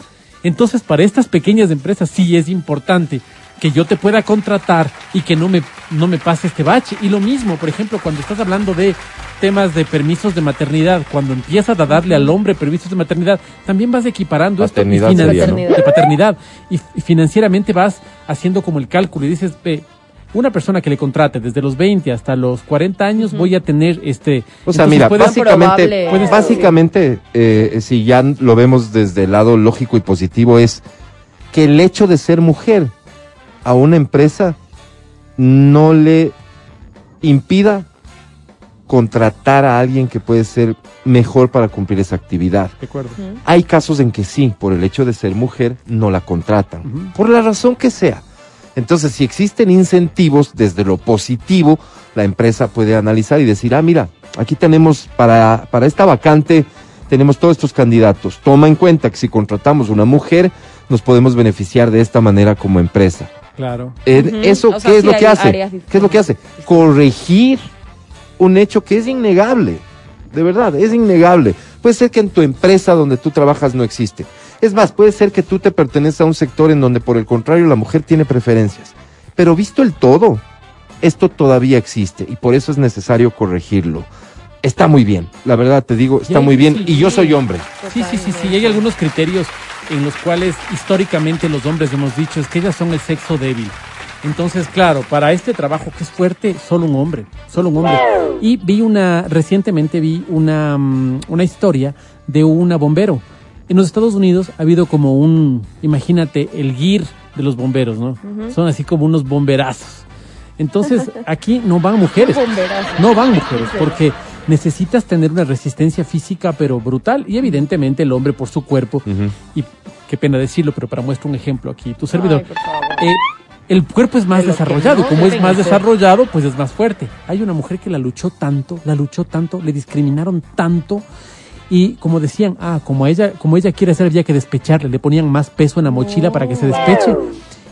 Entonces, para estas pequeñas empresas sí es importante que yo te pueda contratar y que no me, no me pase este bache. Y lo mismo, por ejemplo, cuando estás hablando de temas de permisos de maternidad, cuando empiezas a darle al hombre permisos de maternidad, también vas equiparando Paternidad esto y sería, ¿no? de paternidad y, y financieramente vas haciendo como el cálculo y dices, ve, una persona que le contrate desde los 20 hasta los 40 años voy a tener este O sea, mira, básicamente, probable- básicamente eh, si ya lo vemos desde el lado lógico y positivo, es que el hecho de ser mujer a una empresa no le impida contratar a alguien que puede ser mejor para cumplir esa actividad. De acuerdo. Hay casos en que sí, por el hecho de ser mujer, no la contratan, por la razón que sea. Entonces, si existen incentivos desde lo positivo, la empresa puede analizar y decir, ah, mira, aquí tenemos para, para esta vacante, tenemos todos estos candidatos. Toma en cuenta que si contratamos una mujer, nos podemos beneficiar de esta manera como empresa. Claro. Eh. Eso, O sea, ¿qué es sí lo que hace? ¿Qué es lo que hace? Corregir un hecho que es innegable. De verdad, es innegable. Puede ser que en tu empresa donde tú trabajas no existe. Es más, puede ser que tú te perteneces a un sector en donde por el contrario la mujer tiene preferencias. Pero visto el todo, esto todavía existe y por eso es necesario corregirlo. Está muy bien, la verdad te digo, está muy bien y yo soy hombre. Sí, sí, sí, sí. Y hay algunos criterios en los cuales históricamente los hombres hemos dicho es que ellas son el sexo débil. Entonces, claro, para este trabajo que es fuerte, solo un hombre, solo un hombre. Y vi una, recientemente vi una, mm, una historia de una bombero. En los Estados Unidos ha habido como un, imagínate, el gear de los bomberos, ¿no? Son así como unos bomberazos. Entonces, aquí no van mujeres. No van mujeres, porque necesitas tener una resistencia física, pero brutal. Y evidentemente el hombre por su cuerpo, y qué pena decirlo, pero para muestra un ejemplo aquí, tu servidor, Ay, eh, el cuerpo es más desarrollado, no como es más desarrollado, pues es más fuerte. Hay una mujer que la luchó tanto, la luchó tanto, le discriminaron tanto. Y como decían, ah, como ella, como ella quiere hacer, había que despecharle, le ponían más peso en la mochila para que se despeche.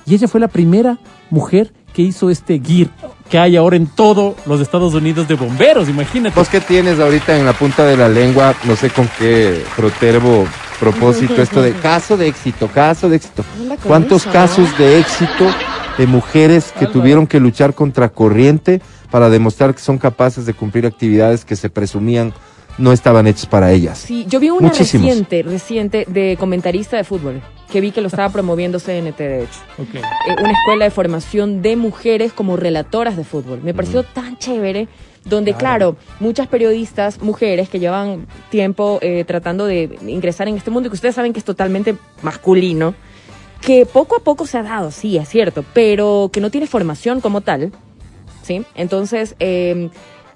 Y ella fue la primera mujer que hizo este gear que hay ahora en todos los Estados Unidos de bomberos, imagínate. ¿Vos qué tienes ahorita en la punta de la lengua? No sé con qué protervo propósito esto de caso de éxito, caso de éxito. ¿Cuántos casos de éxito de mujeres que tuvieron que luchar contra corriente para demostrar que son capaces de cumplir actividades que se presumían no estaban hechas para ellas? Sí, yo vi una Muchísimos. reciente, reciente de comentarista de fútbol, que vi que lo estaba promoviendo CNT, de hecho. Ok. Eh, una escuela de formación de mujeres como relatoras de fútbol. Me pareció tan chévere, donde, claro, muchas periodistas, mujeres que llevan tiempo eh, tratando de ingresar en este mundo, y que ustedes saben que es totalmente masculino, que poco a poco se ha dado, sí, es cierto, pero que no tiene formación como tal, ¿sí? Entonces, eh,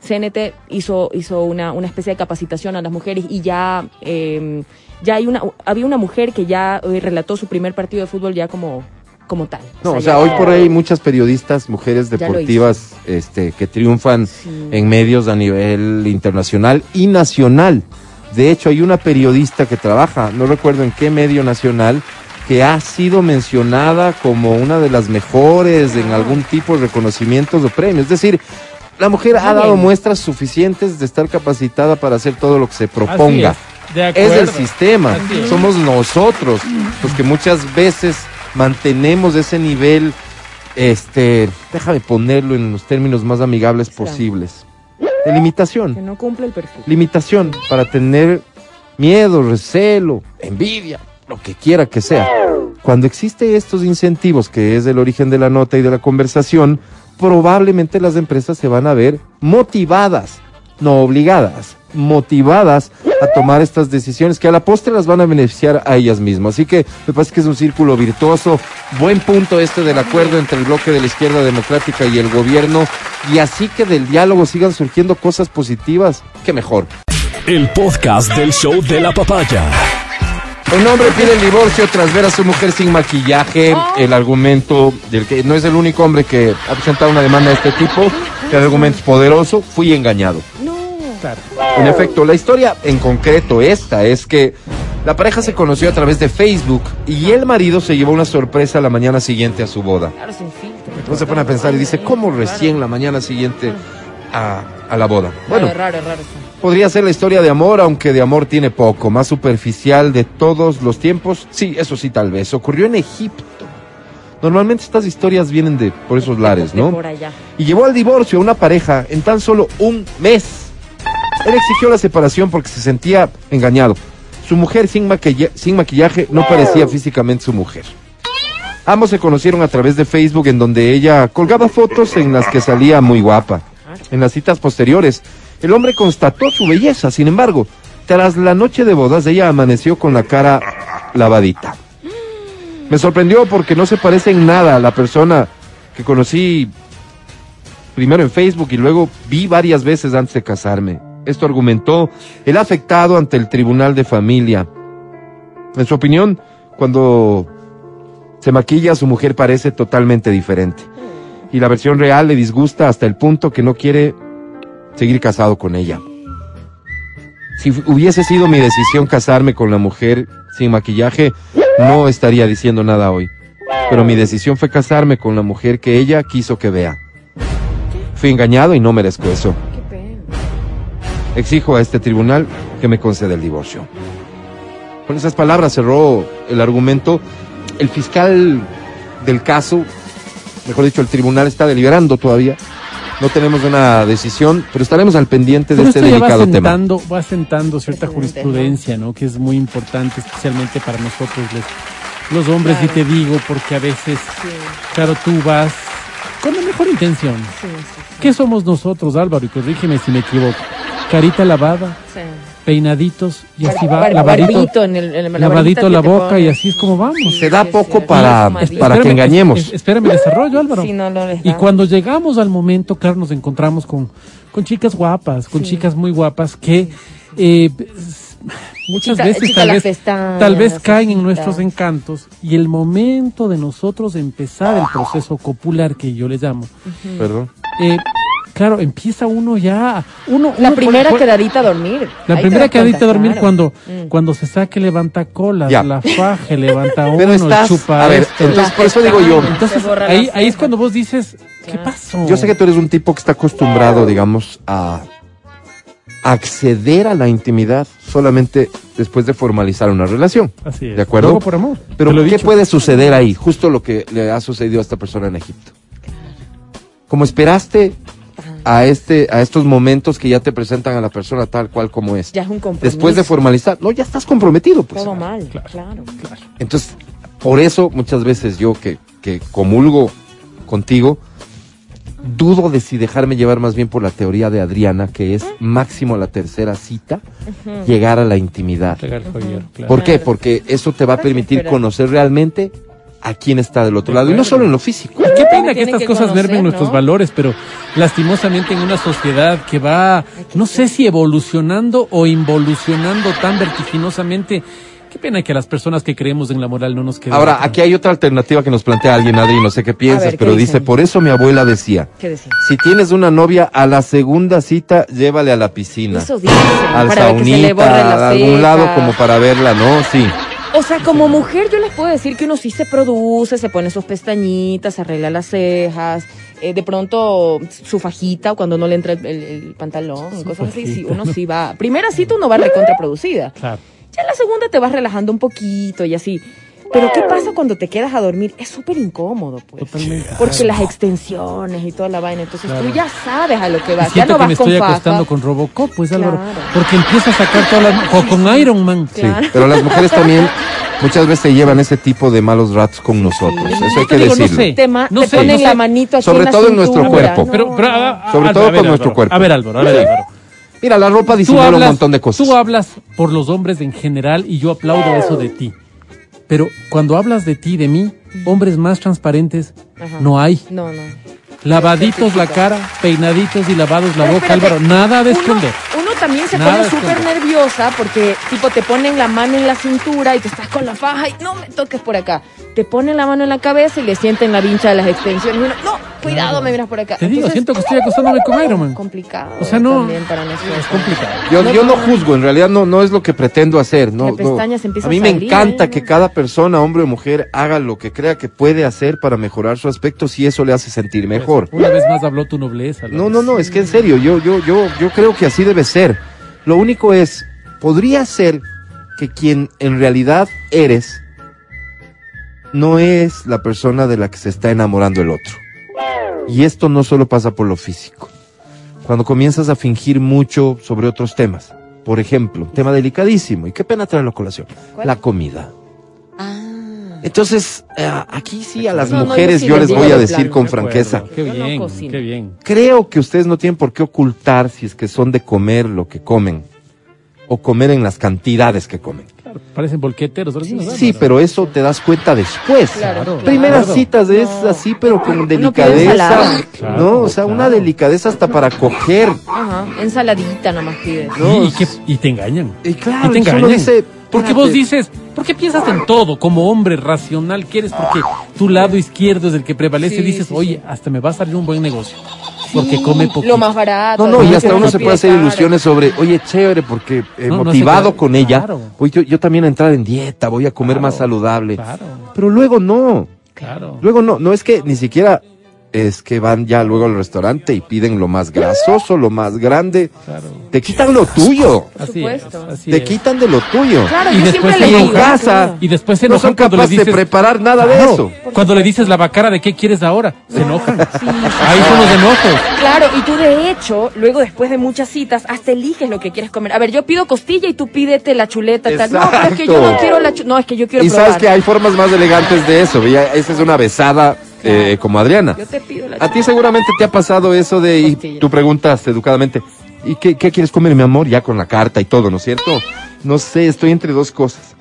CNT hizo, hizo una, una especie de capacitación a las mujeres y ya, eh, ya hay una, había una mujer que ya relató su primer partido de fútbol ya como, como tal. No, o sea, hoy por ahí hay muchas periodistas, mujeres deportivas, este, que triunfan Sí. en medios a nivel internacional y nacional, De hecho, hay una periodista que trabaja, no recuerdo en qué medio nacional, que ha sido mencionada como una de las mejores en algún tipo de reconocimientos o premios. Es decir, la mujer ha dado muestras suficientes de estar capacitada para hacer todo lo que se proponga. Así es, de Es el sistema, Así es. somos nosotros los que muchas veces mantenemos ese nivel, este, déjame ponerlo en los términos más amigables Claro. posibles, de limitación Que no cumple el perfil. limitación para tener miedo, recelo, envidia, lo que quiera que sea. Cuando existe estos incentivos, que es el origen de la nota y de la conversación, probablemente las empresas se van a ver motivadas, no obligadas, motivadas a tomar estas decisiones que a la postre las van a beneficiar a ellas mismas. Así que me parece que es un círculo virtuoso. Buen punto este del acuerdo entre el bloque de la izquierda democrática y el gobierno. Y así que del diálogo sigan surgiendo cosas positivas. Qué mejor. El podcast del show de la papaya. Un hombre pide el divorcio tras ver a su mujer sin maquillaje. El argumento del que no es el único hombre que ha presentado una demanda de este tipo. El argumento es poderoso. Fui engañado. No. En efecto, la historia en concreto esta es que la pareja se conoció a través de Facebook y el marido se llevó una sorpresa la mañana siguiente a su boda. Entonces se pone a pensar y dice, ¿cómo recién la mañana siguiente a, a la boda? Bueno. Raro, raro. Podría ser la historia de amor, aunque de amor tiene poco, más superficial de todos los tiempos. Sí, eso sí, tal vez. Ocurrió en Egipto. Normalmente estas historias vienen de por esos lares, ¿no? Por allá. Y llevó al divorcio a una pareja en tan solo un mes. Él exigió la separación porque se sentía engañado. Su mujer sin, maquilla- sin maquillaje no parecía físicamente su mujer. Ambos se conocieron a través de Facebook en donde ella colgaba fotos en las que salía muy guapa. En las citas posteriores, el hombre constató su belleza, sin embargo, tras la noche de bodas ella amaneció con la cara lavadita. Me sorprendió porque no se parece en nada a la persona que conocí primero en Facebook y luego vi varias veces antes de casarme. Esto argumentó el afectado ante el Tribunal de Familia. En su opinión, cuando se maquilla, su mujer parece totalmente diferente. Y la versión real le disgusta hasta el punto que no quiere seguir casado con ella. Si hubiese sido mi decisión casarme con la mujer sin maquillaje, no estaría diciendo nada hoy. Pero mi decisión fue casarme con la mujer que ella quiso que vea. Fui engañado y no merezco eso. Exijo a este tribunal que me conceda el divorcio. Con esas palabras cerró el argumento. El fiscal del caso, mejor dicho, el tribunal está deliberando todavía. No tenemos una decisión, pero estaremos al pendiente de Pero este esto ya va delicado tema. sentando, va sentando cierta jurisprudencia, ¿no? Que es muy importante, especialmente para nosotros les- los hombres, y te digo, porque a veces, Sí, claro, tú vas con la mejor intención. sí, sí. ¿Qué somos nosotros, Álvaro? Y corrígeme si me equivoco. Carita lavada, sí. Peinaditos, y así va, lavadito, en el, en la lavadito la boca, y así es como vamos. Se da poco sí, para, para que engañemos. es- espérame, desarrollo, Álvaro. Sí, no Y cuando llegamos al momento, claro, nos encontramos con, con chicas guapas, con Sí. chicas muy guapas que eh, muchas Chica- veces chica tal vez, pestañas, tal vez caen en nuestros encantos y el momento de nosotros empezar el proceso copular que yo le llamo, Perdón. eh, claro, empieza uno ya, uno, La uno primera quedadita a dormir. la Ahí primera quedadita a dormir claro. cuando, Mm. cuando se saque levanta colas, Ya. la faje levanta uno, Pero estás, chupa a ver, esto. entonces por eso digo yo, Entonces Se borra ahí, ahí es cuando vos dices, ¿qué pasó? Yo sé que tú eres un tipo que está acostumbrado, digamos, a acceder a la intimidad solamente después de formalizar una relación. Así es. ¿De acuerdo? Luego por amor. Pero ¿qué dicho. puede suceder ahí? Justo lo que le ha sucedido a esta persona en Egipto. Como esperaste a este a estos momentos que ya te presentan a la persona tal cual como es. Ya es un compromiso. Después de formalizar, no, ya estás comprometido, pues. Todo mal, Claro. claro. Entonces, por eso muchas veces yo que, que comulgo contigo, dudo de si dejarme llevar más bien por la teoría de Adriana, que es máximo a la tercera cita, llegar a la intimidad. Claro. ¿Por qué? Porque eso te va a permitir conocer realmente a quién está del otro De lado. Y no solo en lo físico. Y qué pena que estas que cosas conocer, mermen nuestros valores, pero lastimosamente en una sociedad que va, no sé si evolucionando o involucionando tan vertiginosamente Qué pena que las personas que creemos en la moral no nos queden. Ahora, aquí hay otra alternativa que nos plantea alguien, Adri, no sé qué piensas, ver, ¿qué pero dice, por eso mi abuela decía, ¿Qué decir? si tienes una novia, a la segunda cita, llévale a la piscina. Eso dicen, al saunita, a algún lado como para verla, ¿no? Sí. O sea, como mujer yo les puedo decir que uno sí se produce, se pone sus pestañitas, se arregla las cejas, eh, de pronto su fajita cuando no le entra el, el- el pantalón, cosas así, sí, uno sí va. Primera cita uno va recontraproducida. Claro. Ya en la segunda te vas relajando un poquito y así. Pero ¿qué pasa cuando te quedas a dormir? Es súper incómodo, pues. Totalmente. Porque las extensiones y toda la vaina. Entonces Claro. tú ya sabes a lo que Y vas. Ya siento no que vas me con estoy faja. acostando con Robocop, pues Álvaro. Claro. Porque empieza a sacar todas las... O con Iron Man. Sí, Claro. pero las mujeres también muchas veces se llevan ese tipo de malos ratos con nosotros. Sí. Eso hay que digo, no decirlo. sé. Te, No te sé, ponen no la manito aquí Sobre en la todo en nuestro cuerpo. Pero, pero, a- a- Sobre a- todo con nuestro Álvaro. cuerpo. A ver, Álvaro, a ver, Álvaro. Mira, la ropa disimula hablas, un montón de cosas. tú hablas por los hombres en general y yo aplaudo eso de ti. Pero cuando hablas de ti, de mí, hombres más transparentes Ajá. no hay. No, no. Lavaditos la cara, peinaditos y lavados la Pero boca, espérate, Álvaro. Nada de uno- esconder. Uno también se Nada pone súper nerviosa porque, tipo, te ponen la mano en la cintura y te estás con la faja y no me toques por acá. Te ponen la mano en la cabeza y le sienten la vincha de las extensiones. Y uno, no, cuidado, Claro. me miras por acá. Te digo, Entonces, siento que estoy acostándome con Iron Man. complicado. O sea, no- también para nosotros. Es complicado. Yo, No, yo no juzgo, en realidad no, no es lo que pretendo hacer. No, no. pestañas A mí a me salir, encanta ¿eh? que cada persona, hombre o mujer, haga lo que crea que puede hacer para mejorar su aspecto si eso le hace sentir mejor. Una vez más habló tu nobleza. No, no, no, es que en serio, yo, yo, yo, yo creo que así debe ser. Lo único es, podría ser que quien en realidad eres no es la persona de la que se está enamorando el otro. Y esto no solo pasa por lo físico. Cuando comienzas a fingir mucho sobre otros temas. Por ejemplo, tema delicadísimo, y qué pena traerlo a colación, ¿Cuál? la comida. Ah. Entonces, eh, aquí sí a las No, no, mujeres yo sí yo les voy a de decir con franqueza. Qué no bien, qué bien. Creo que ustedes no tienen por qué ocultar si es que son de comer lo que comen o comer en las cantidades que comen. Claro, parecen bolqueteros. ¿no? Sí, pero eso te das cuenta después. Claro, Primeras claro. citas es No. así, pero con pide delicadeza. no, o sea, una delicadeza hasta para coger. Ajá. Ensaladita nomás pides. No, y, y que- y te engañan. Y claro, Y te engañan. dice, porque vos dices, ¿por qué piensas en todo? Como hombre racional que eres, porque tu lado izquierdo es el que prevalece Sí, y dices, sí, oye, hasta me va a salir un buen negocio. Porque come poquito. Lo más barato. No, no, y hasta uno se puede hacer ilusiones sobre, oye, chévere, porque eh, No, motivado con ella, claro. voy yo, yo también a entrar en dieta, voy a comer Claro, más saludable. Claro, Pero luego no. claro. Luego no, no es que ni siquiera es que van ya luego al restaurante y piden lo más grasoso, lo más grande. claro. Te quitan lo tuyo. Así es, supuesto. así Te es. quitan de lo tuyo. Claro, Y yo después siempre se le digo. casa Y después se no son capaces dices, de preparar nada de eso. Cuando le dices la vacara de qué quieres ahora, se enojan. Ahí son los enojos. Claro, y tú de hecho, luego después de muchas citas, hasta eliges lo que quieres comer. A ver, yo pido costilla y tú pídete la chuleta tal. No, pero es que yo no quiero la chu- No, es que yo quiero Y probar. sabes que hay formas más elegantes de eso. Esa es una besada eh, como Adriana. Yo te pido la A ti seguramente te ha pasado eso de, y Costilla. tú preguntas educadamente, ¿y qué, qué quieres comer, mi amor? Ya con la carta y todo, ¿no es cierto? No sé, estoy entre dos cosas.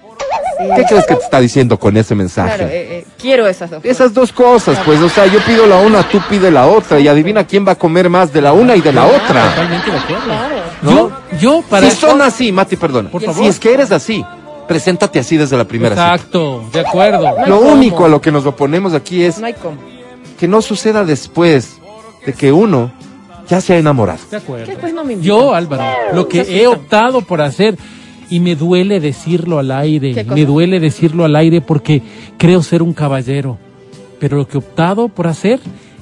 ¿Qué crees que te está diciendo con ese mensaje? Claro, eh, eh, quiero esas dos. Esas dos cosas, pues, o sea, yo pido la una, tú pide la otra, y adivina quién va a comer más de la una y de la otra. Totalmente de acuerdo. Claro. Yo, yo para Si son así, Mati, perdona. Por Si favor. es que eres así, preséntate así desde la primera cita. Exacto, de acuerdo. No Lo cómo. único a lo que nos oponemos aquí es No hay cómo. que no suceda después de que uno ya se ha enamorado. De acuerdo. No invitan. Yo, Álvaro, lo que he optado por hacer, y me duele decirlo al aire, me duele decirlo al aire porque creo ser un caballero, pero lo que he optado por hacer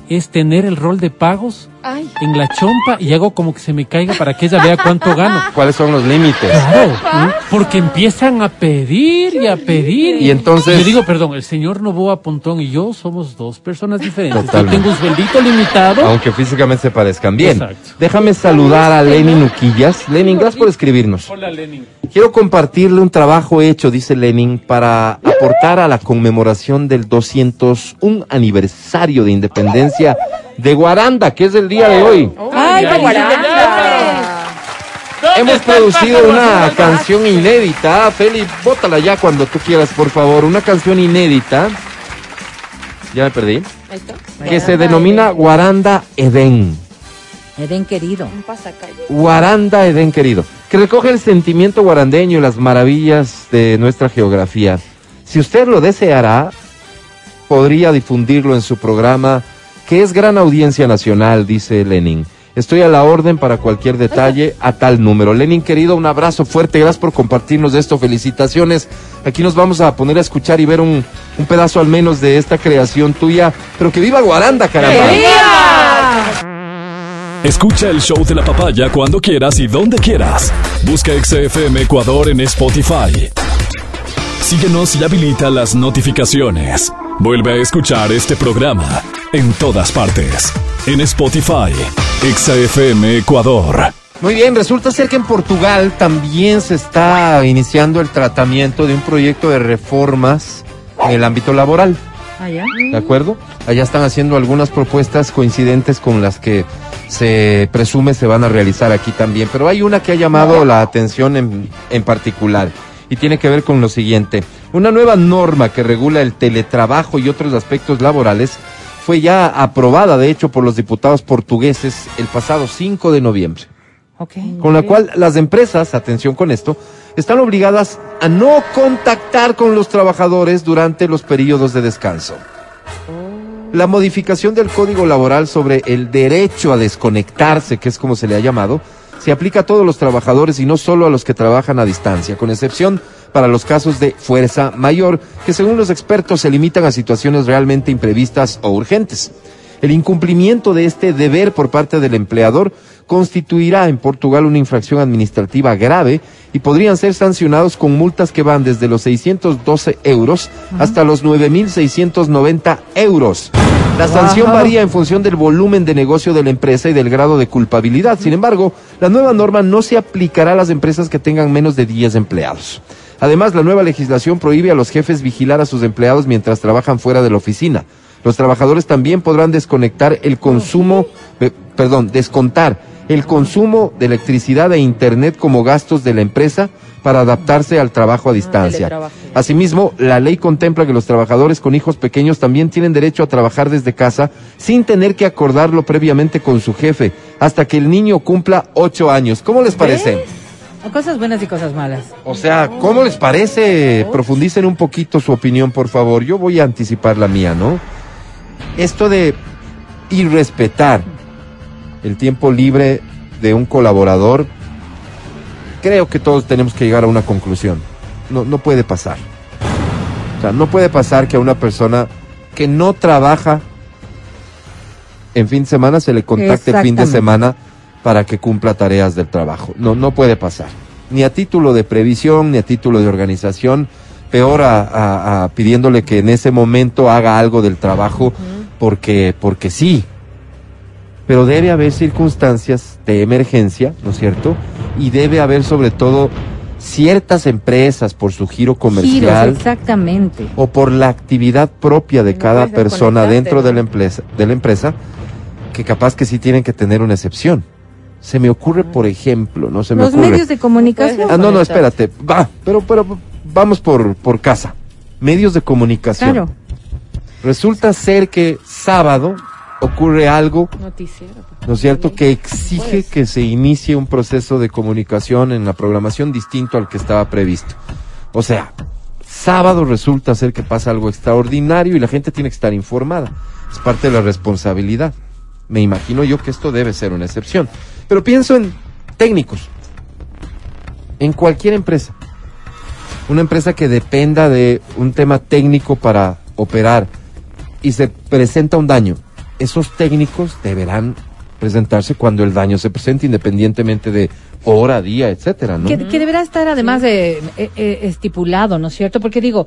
es tener el rol de pagos Ay. en la chompa y hago como que se me caiga para que ella vea cuánto gano. ¿Cuáles son los límites? Claro, porque empiezan a pedir y a pedir. Y entonces- Yo digo, perdón, el señor Novoa Pontón y yo somos dos personas diferentes. Totalmente. Yo tengo un sueldito limitado. Aunque físicamente se parezcan bien. Exacto. Déjame saludar a Lenin Uquillas. Lenin, gracias por escribirnos. Hola, Lenin. Quiero compartirle un trabajo hecho, dice Lenin, para aportar a la conmemoración del 201 aniversario de independencia de Guaranda, que es el día de hoy. Ay, ay, Guaranda. Hemos producido una canción inédita. Feli, bótala ya cuando tú quieras, por favor. Una canción inédita. Ya me perdí. Ahí está. Que se denomina Guaranda Edén. Edén querido. Un. Guaranda Edén, querido. que recoge el sentimiento guarandeño y las maravillas de nuestra geografía. Si usted lo deseará, podría difundirlo en su programa, que es gran audiencia nacional, dice Lenin. Estoy a la orden para cualquier detalle a tal número. Lenin, querido, un abrazo fuerte. Gracias por compartirnos esto. Felicitaciones. Aquí nos vamos a poner a escuchar y ver un, un pedazo al menos de esta creación tuya. Pero que viva Guaranda, caramba. Escucha el show de la papaya cuando quieras y donde quieras. Busca XFM Ecuador en Spotify. Síguenos y habilita las notificaciones. Vuelve a escuchar este programa en todas partes. En Spotify, XFM Ecuador. Muy bien, resulta ser que en Portugal también se está iniciando el tratamiento de un proyecto de reformas en el ámbito laboral. Allá. ¿De acuerdo? Allá están haciendo algunas propuestas coincidentes con las que se presume se van a realizar aquí también. Pero hay una que ha llamado la atención en, en particular y tiene que ver con lo siguiente. Una nueva norma que regula el teletrabajo y otros aspectos laborales fue ya aprobada, de hecho, por los diputados portugueses el pasado 5 de noviembre con la cual las empresas, atención con esto, están obligadas a no contactar con los trabajadores durante los periodos de descanso. La modificación del Código Laboral sobre el derecho a desconectarse, que es como se le ha llamado, se aplica a todos los trabajadores y no solo a los que trabajan a distancia, con excepción para los casos de fuerza mayor, que según los expertos se limitan a situaciones realmente imprevistas o urgentes. El incumplimiento de este deber por parte del empleador constituirá en Portugal una infracción administrativa grave y podrían ser sancionados con multas que van desde los 612 euros hasta los 9.690 euros. La sanción varía en función del volumen de negocio de la empresa y del grado de culpabilidad. Sin embargo, la nueva norma no se aplicará a las empresas que tengan menos de 10 empleados. Además, la nueva legislación prohíbe a los jefes vigilar a sus empleados mientras trabajan fuera de la oficina. Los trabajadores también podrán desconectar el consumo, eh, perdón, descontar el consumo de electricidad e internet como gastos de la empresa para adaptarse al trabajo a distancia. teletrabajo. Asimismo, la ley contempla que los trabajadores con hijos pequeños también tienen derecho a trabajar desde casa sin tener que acordarlo previamente con su jefe hasta que el niño cumpla ocho años. ¿Cómo les parece? Cosas buenas y cosas malas. O sea, ¿cómo les parece? Profundicen un poquito su opinión, por favor. Yo voy a anticipar la mía, ¿no? Esto de irrespetar el tiempo libre de un colaborador, creo que todos tenemos que llegar a una conclusión. No, no puede pasar. O sea, no puede pasar que a una persona que no trabaja en fin de semana se le contacte fin de semana para que cumpla tareas del trabajo. No, no puede pasar. Ni a título de previsión, ni a título de organización, peor a, a- a pidiéndole que en ese momento haga algo del trabajo porque, porque sí. Pero debe haber circunstancias de emergencia, ¿no es cierto? Y debe haber sobre todo ciertas empresas por su giro Giros, comercial exactamente. o por la actividad propia de No cada persona dentro de la empresa, de la empresa, que capaz que sí tienen que tener una excepción. Se me ocurre, por ejemplo, no se me Los ocurre. medios de comunicación. Ah, no, no, espérate. Va, pero, pero vamos por, por casa. Medios de comunicación. Claro. Resulta ser que sábado ocurre algo, Noticiero. ¿no es cierto?, que exige Pues. que se inicie un proceso de comunicación en la programación distinto al que estaba previsto. O sea, sábado resulta ser que pasa algo extraordinario y la gente tiene que estar informada. Es parte de la responsabilidad. Me imagino yo que esto debe ser una excepción. Pero pienso en técnicos. En cualquier empresa. Una empresa que dependa de un tema técnico para operar y se presenta un daño. Esos técnicos deberán presentarse cuando el daño se presente, independientemente de hora, día, etcétera, ¿no? Que, que deberá estar además de, eh, eh, estipulado, ¿no es cierto? Porque digo,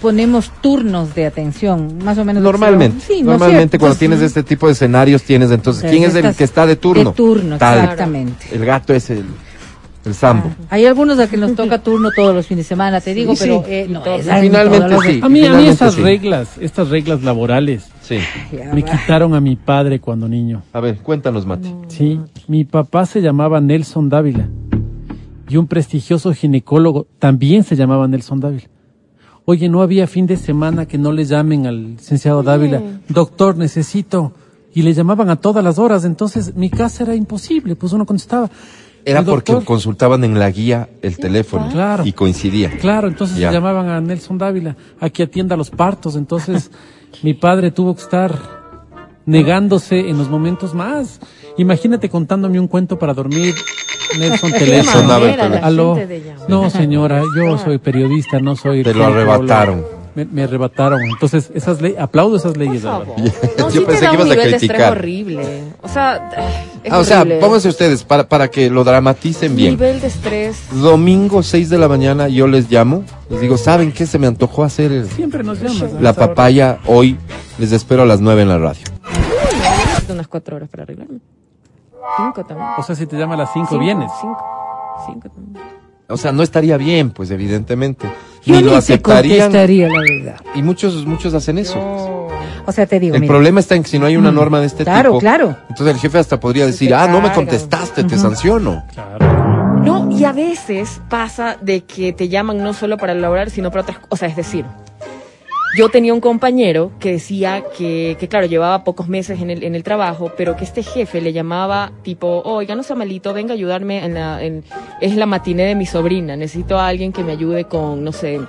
ponemos turnos de atención, más o menos. Normalmente, Sí, ¿no es normalmente cuando tienes este tipo de escenarios tienes entonces, ¿quién es el que está de turno? De turno, Tal. exactamente. El gato es el, el sambo. Hay algunos a que nos toca turno todos los fines de semana, te digo, Sí, pero sí. eh, no, Finalmente sí. A mí, a mí sí. reglas, estas reglas laborales, Sí. Me quitaron a mi padre cuando niño. A ver, cuéntanos, Mati. Sí, mi papá se llamaba Nelson Dávila y un prestigioso ginecólogo también se llamaba Nelson Dávila. Oye, no había fin de semana que no le llamen al licenciado Dávila, doctor, necesito. Y le llamaban a todas las horas, entonces mi casa era imposible, pues uno contestaba. Era porque consultaban en la guía el teléfono Claro. y coincidía. Claro, entonces Ya. llamaban a Nelson Dávila a que atienda los partos. Entonces mi padre tuvo que estar negándose en los momentos más. Imagínate contándome un cuento para dormir. Nelson teléfono. Aló. No, señora, yo soy periodista, no soy. Te lo arrebataron. Me, me arrebataron. Entonces, esas leyes, aplaudo esas Por leyes. favor. Álvaro. No, Yo sí pensé te da que un ibas a nivel de estrés criticar. horrible. O sea, es Ah, o sea, pónganse ustedes para, para que lo dramaticen bien. Nivel de estrés. Domingo 6 de la mañana yo les llamo, les digo, ¿saben qué? Se me antojó hacer el- Siempre nos llamas. la esa hora. papaya hoy. Les espero a las 9 en la radio. Unas cuatro horas para arreglarme. Cinco también. O sea, si te llama a las 5, Cinco, vienes. Cinco. Cinco también. O sea, no estaría bien, pues evidentemente. Yo Ni ni lo te aceptarían. contestaría la verdad. Y muchos, muchos hacen eso. O sea, te digo, El mira, problema está en que si no hay una norma de este claro, tipo. claro. Entonces el jefe hasta podría decir, ah, no me contestaste, te sanciono. Claro. No, y a veces pasa de que te llaman no solo para elaborar, sino para otras cosas. O sea, es decir, yo tenía un compañero que decía que, que claro, llevaba pocos meses en el, en el trabajo, pero que este jefe le llamaba tipo, oiga, no sea malito, venga a ayudarme en la, en, es la matiné de mi sobrina, necesito a alguien que me ayude con, no sé,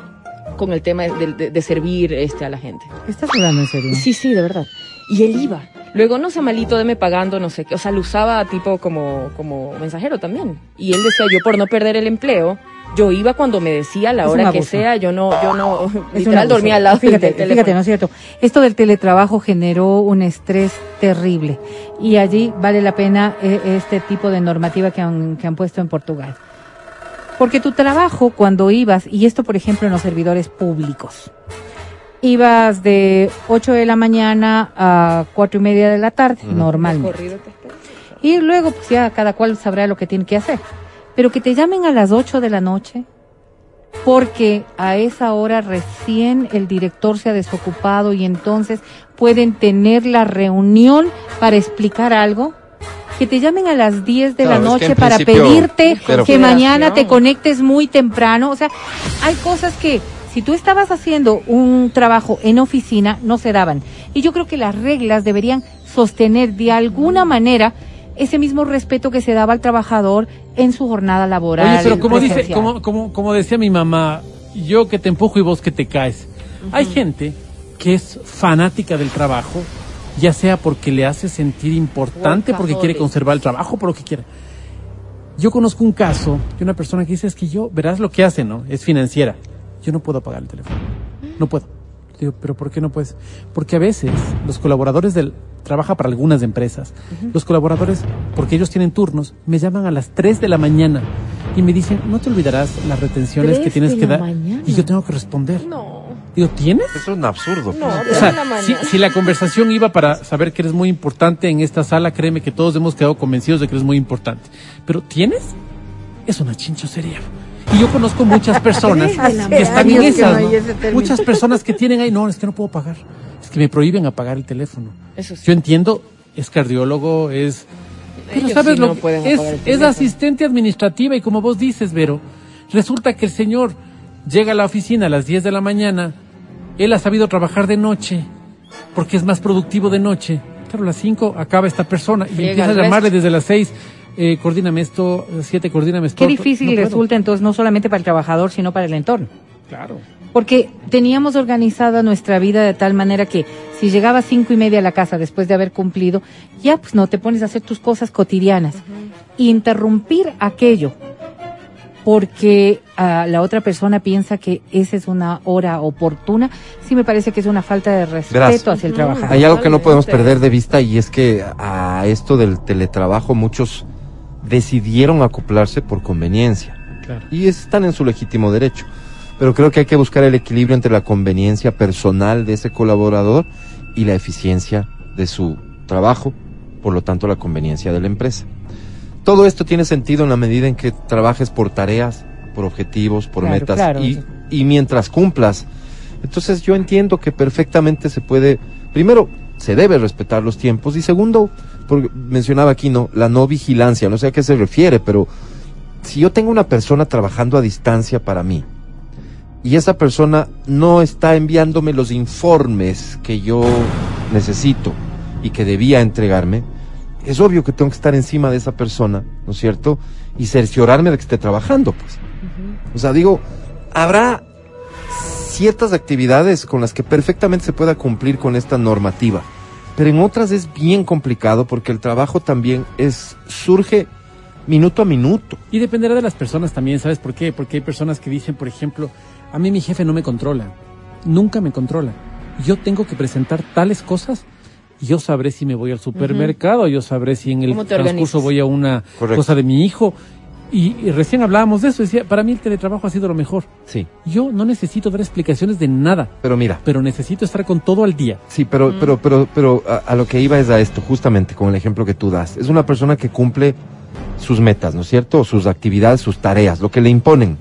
con el tema de, de- de servir este, a la gente. ¿estás hablando en serio? Sí, sí, de verdad. Y él iba. Luego, no sea malito, deme pagando, no sé qué. O sea, lo usaba tipo como, como mensajero también. Y él decía, yo por no perder el empleo, yo iba cuando me decía la hora que sea, yo no, yo no, literal dormía al lado del fíjate, teléfono. fíjate, ¿no es cierto? Esto del teletrabajo generó un estrés terrible y allí vale la pena eh, este tipo de normativa que han, que han puesto en Portugal. Porque tu trabajo cuando ibas, y esto por ejemplo en los servidores públicos, ibas de 8 de la mañana a 4 y media de la tarde, normalmente. Corrido te espero. Y luego, pues ya cada cual sabrá lo que tiene que hacer. Pero que te llamen a las 8 de la noche, porque a esa hora recién el director se ha desocupado y entonces pueden tener la reunión para explicar algo. Que te llamen a las 10 de Claro, la es que en noche para pedirte que mañana te conectes muy temprano. O sea, hay cosas que si tú estabas haciendo un trabajo en oficina, no se daban. Y yo creo que las reglas deberían sostener de alguna manera ese mismo respeto que se daba al trabajador en su jornada laboral. Oye, pero como dice, como, como, como decía mi mamá, yo que te empujo y vos que te caes. Hay gente que es fanática del trabajo, ya sea porque le hace sentir importante, porque quiere conservar el trabajo, por lo que quiera. Yo conozco un caso de una persona que dice, es que yo, verás lo que hace, ¿no? Es financiera. Yo no puedo apagar el teléfono. No puedo. Digo, pero ¿por qué no puedes? Porque a veces los colaboradores del trabaja para algunas empresas. Los colaboradores, porque ellos tienen turnos, me llaman a las 3 de la mañana y me dicen, "No te olvidarás las retenciones que ¿Tres tienes de que dar." mañana? Y yo tengo que responder. No, Digo, ¿tienes? Eso es un absurdo. no, O de la sea, si, si la conversación iba para saber que eres muy importante en esta sala, créeme que todos hemos quedado convencidos de que eres muy importante. Pero ¿tienes? Es una chinchosería. Y yo conozco muchas personas que están. Muchas personas que tienen ahí, no, es que no puedo pagar. Es que me prohíben apagar el teléfono. Eso sí. Yo entiendo, es cardiólogo, es... Pero Ellos sabes sí lo no que- pueden es, apagar el es teléfono. asistente administrativa y como vos dices, Vero, resulta que el señor llega a la oficina a las 10 de la mañana, él ha sabido trabajar de noche, porque es más productivo de noche. Claro, a las 5 acaba esta persona y empieza a llamarle desde las 6, eh, coordíname esto, 7, coordíname esto. Qué difícil No puedo. resulta entonces no solamente para el trabajador, sino para el entorno. Claro. Porque teníamos organizada nuestra vida de tal manera que si llegaba a cinco y media a la casa después de haber cumplido, ya pues no te pones a hacer tus cosas cotidianas. Interrumpir aquello porque ah, la otra persona piensa que esa es una hora oportuna, sí me parece que es una falta de respeto Gracias. hacia el trabajador. Hay algo que no podemos perder de vista y es que a esto del teletrabajo muchos decidieron acoplarse por conveniencia Claro. y están en su legítimo derecho. Pero creo que hay que buscar el equilibrio entre la conveniencia personal de ese colaborador y la eficiencia de su trabajo, por lo tanto la conveniencia de la empresa. Todo esto tiene sentido en la medida en que trabajes por tareas, por objetivos, por Claro, metas claro. y, y mientras cumplas. Entonces yo entiendo que perfectamente se puede, primero, se debe respetar los tiempos y segundo, porque mencionaba aquí, ¿no? La no vigilancia, no sé a qué se refiere, pero si yo tengo una persona trabajando a distancia para mí y esa persona no está enviándome los informes que yo necesito y que debía entregarme, es obvio que tengo que estar encima de esa persona, ¿no es cierto? Y cerciorarme de que esté trabajando, pues. O sea, digo, habrá ciertas actividades con las que perfectamente se pueda cumplir con esta normativa, pero en otras es bien complicado porque el trabajo también es surge minuto a minuto. Y dependerá de las personas también, ¿sabes por qué? Porque hay personas que dicen, por ejemplo, a mí mi jefe no me controla, nunca me controla. Yo tengo que presentar tales cosas yo sabré si me voy al supermercado, yo sabré si en el ¿Cómo te transcurso organizas? voy a una Correcto. cosa de mi hijo. Y, y recién hablábamos de eso, decía, para mí el teletrabajo ha sido lo mejor. Sí, Yo no necesito dar explicaciones de nada, pero mira, pero necesito estar con todo al día. Sí, pero, pero, pero, pero a, a lo que iba es a esto, justamente con el ejemplo que tú das. Es una persona que cumple sus metas, ¿no es cierto? Sus actividades, sus tareas, lo que le imponen.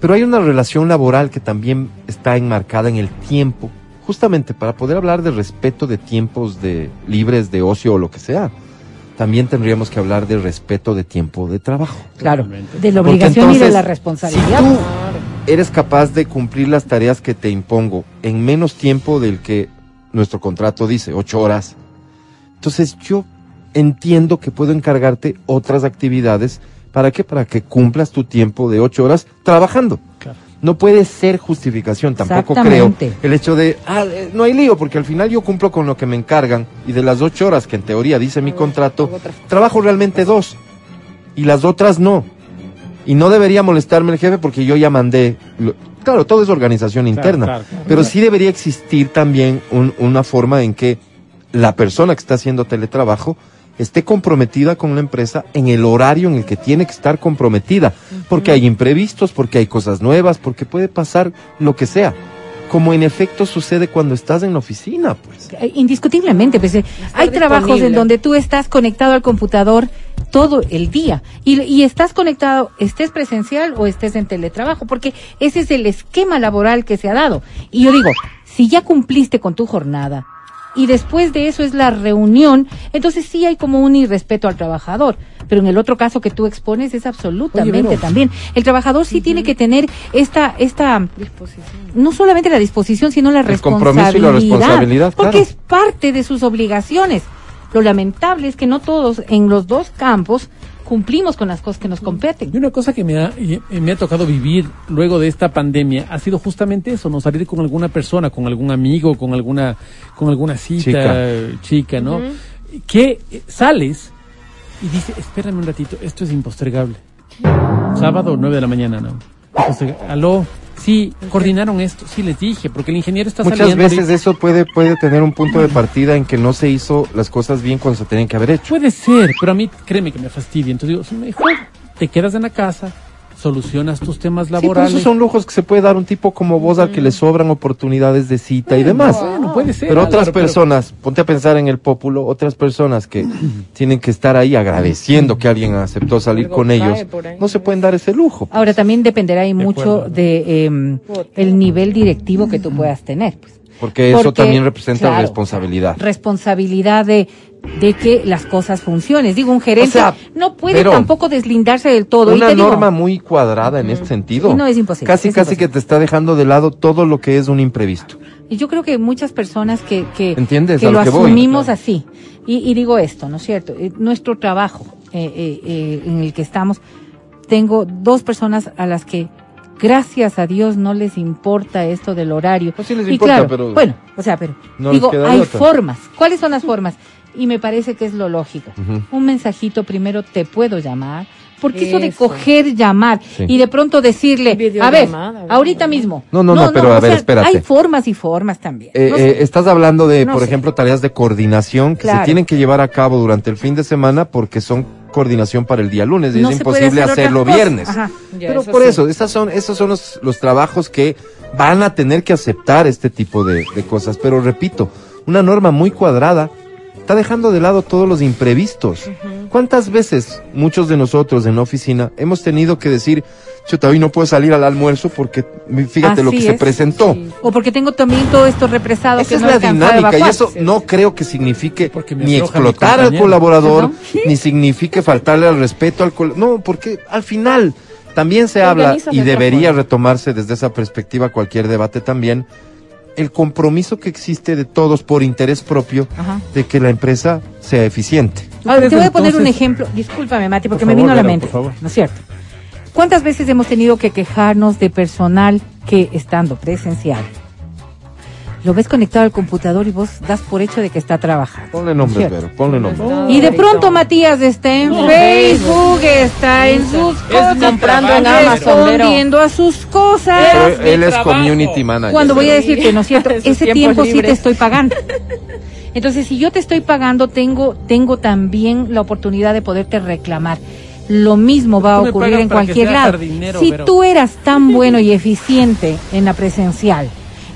Pero hay una relación laboral que también está enmarcada en el tiempo, justamente para poder hablar de respeto de tiempos de libres de ocio o lo que sea. También tendríamos que hablar de respeto de tiempo de trabajo. Claro, de la obligación y de la Si responsabilidad. tú eres capaz de cumplir las tareas que te impongo en menos tiempo del que nuestro contrato dice, ocho horas, entonces yo entiendo que puedo encargarte otras actividades. ¿Para qué? Para que cumplas tu tiempo de ocho horas trabajando. No puede ser justificación, tampoco creo el hecho de, ah, eh, no hay lío, porque al final yo cumplo con lo que me encargan y de las ocho horas que en teoría dice mi contrato, trabajo realmente dos y las otras no. Y no debería molestarme el jefe porque yo ya mandé. lo- claro, todo es organización interna. claro, claro. Pero sí debería existir también un- una forma en que la persona que está haciendo teletrabajo esté comprometida con la empresa en el horario en el que tiene que estar comprometida. Porque hay imprevistos, porque hay cosas nuevas, porque puede pasar lo que sea. Como en efecto sucede cuando estás en la oficina, pues. Eh, Indiscutiblemente, pues, eh, hay trabajos en donde tú estás conectado al computador todo el día y, y estás conectado, estés presencial o estés en teletrabajo, porque ese es el esquema laboral que se ha dado. Y yo digo, si ya cumpliste con tu jornada y después de eso es la reunión, entonces sí hay como un irrespeto al trabajador. Pero en el otro caso que tú expones es absolutamente también. El trabajador sí tiene que tener esta, esta Disposición. no solamente la disposición, sino la El responsabilidad. compromiso y la responsabilidad, Porque claro. es parte de sus obligaciones. Lo lamentable es que no todos en los dos campos cumplimos con las cosas que nos competen. Y una cosa que me ha, me ha tocado vivir luego de esta pandemia ha sido justamente eso, no salir con alguna persona, con algún amigo, con alguna, con alguna cita, Chica. chica, ¿no? Que eh, sales y dices, espérame un ratito, esto es impostergable. Sábado, 9 de la mañana, ¿no? Imposterga- Aló, sí, coordinaron esto, sí les dije, porque el ingeniero está Muchas saliendo. veces ahorita. eso puede, puede tener un punto de partida en que no se hizo las cosas bien cuando se tenían que haber hecho. Puede ser, pero a mí créeme que me fastidia. Entonces digo, mejor te quedas en la casa, solucionas tus temas Sí, laborales. esos son lujos que se puede dar un tipo como vos al que le sobran oportunidades de cita y demás. Bueno, puede ser. Pero otras Álvaro, pero- personas, ponte a pensar en el pópulo, otras personas que tienen que estar ahí agradeciendo que alguien aceptó salir Algo con ellos, no se pueden dar ese lujo. Ahora también dependerá De mucho acuerdo. de em, el nivel directivo que tú puedas tener. pues. Porque eso Porque, también representa claro, responsabilidad. Responsabilidad de, de que las cosas funcionen. Digo, un gerente O sea, no puede tampoco deslindarse del todo. Y Una digo, norma muy cuadrada en este sentido. No, es imposible, Casi, es casi imposible. que te está dejando de lado todo lo que es un imprevisto. Y yo creo que muchas personas que, que, ¿Entiendes que lo lo que voy? asumimos así. Y, y digo esto, ¿no es cierto? Eh, nuestro trabajo eh, eh, eh, en el que estamos, tengo dos personas a las que, gracias a Dios, no les importa esto del horario. Pues sí les y importa, claro, pero- bueno, o sea, pero No digo, hay otra. formas. ¿Cuáles son las formas? Y me parece que es lo lógico. Un mensajito primero te puedo llamar. Porque eso de Eso. coger, llamar Sí. y de pronto decirle, a ver, ahorita ¿no? mismo. No, no, no, pero a o ver, sea, espérate. Hay formas y formas también. Eh, No eh, estás hablando de, No por sé. ejemplo, tareas de coordinación que se tienen que llevar a cabo durante el fin de semana porque son coordinación para el día lunes y No es imposible hacer hacerlo viernes. Ajá. Ya, Pero eso por sí. eso, esas son, esos son los, los trabajos que van a tener que aceptar este tipo de, de cosas. Pero repito, una norma muy cuadrada está dejando de lado todos los imprevistos. ¿Cuántas veces muchos de nosotros en la oficina hemos tenido que decir, chuta, hoy no puedo salir al almuerzo porque fíjate lo que se es. presentó? Sí. O porque tengo también todo esto represado Esa que es no la dinámica y eso no creo que signifique ni explotar al colaborador, ni signifique faltarle al respeto al col- No, porque al final también se Te habla y debería forma. retomarse desde esa perspectiva cualquier debate también el compromiso que existe de todos por interés propio Ajá. de que la empresa sea eficiente. A ver, te voy a Entonces- poner un ejemplo. Discúlpame, Mati, porque Por me vino a la mente. por favor. ¿No es cierto? ¿Cuántas veces hemos tenido que quejarnos de personal que estando presencial lo ves conectado al computador y vos das por hecho de que está trabajando? Ponle nombres, ¿Cierto? Vero, ponle nombres. Y de pronto Matías está en Facebook, está en sus cosas, comprando en Amazon, respondiendo a sus cosas. Pero él es community manager. Cuando voy a decirte, ¿no es cierto? Ese tiempo sí te libres. estoy pagando. Entonces, si yo te estoy pagando, tengo, tengo también la oportunidad de poderte reclamar. Lo mismo va a ocurrir en cualquier lado. Si Vero. tú eras tan bueno y eficiente en la presencial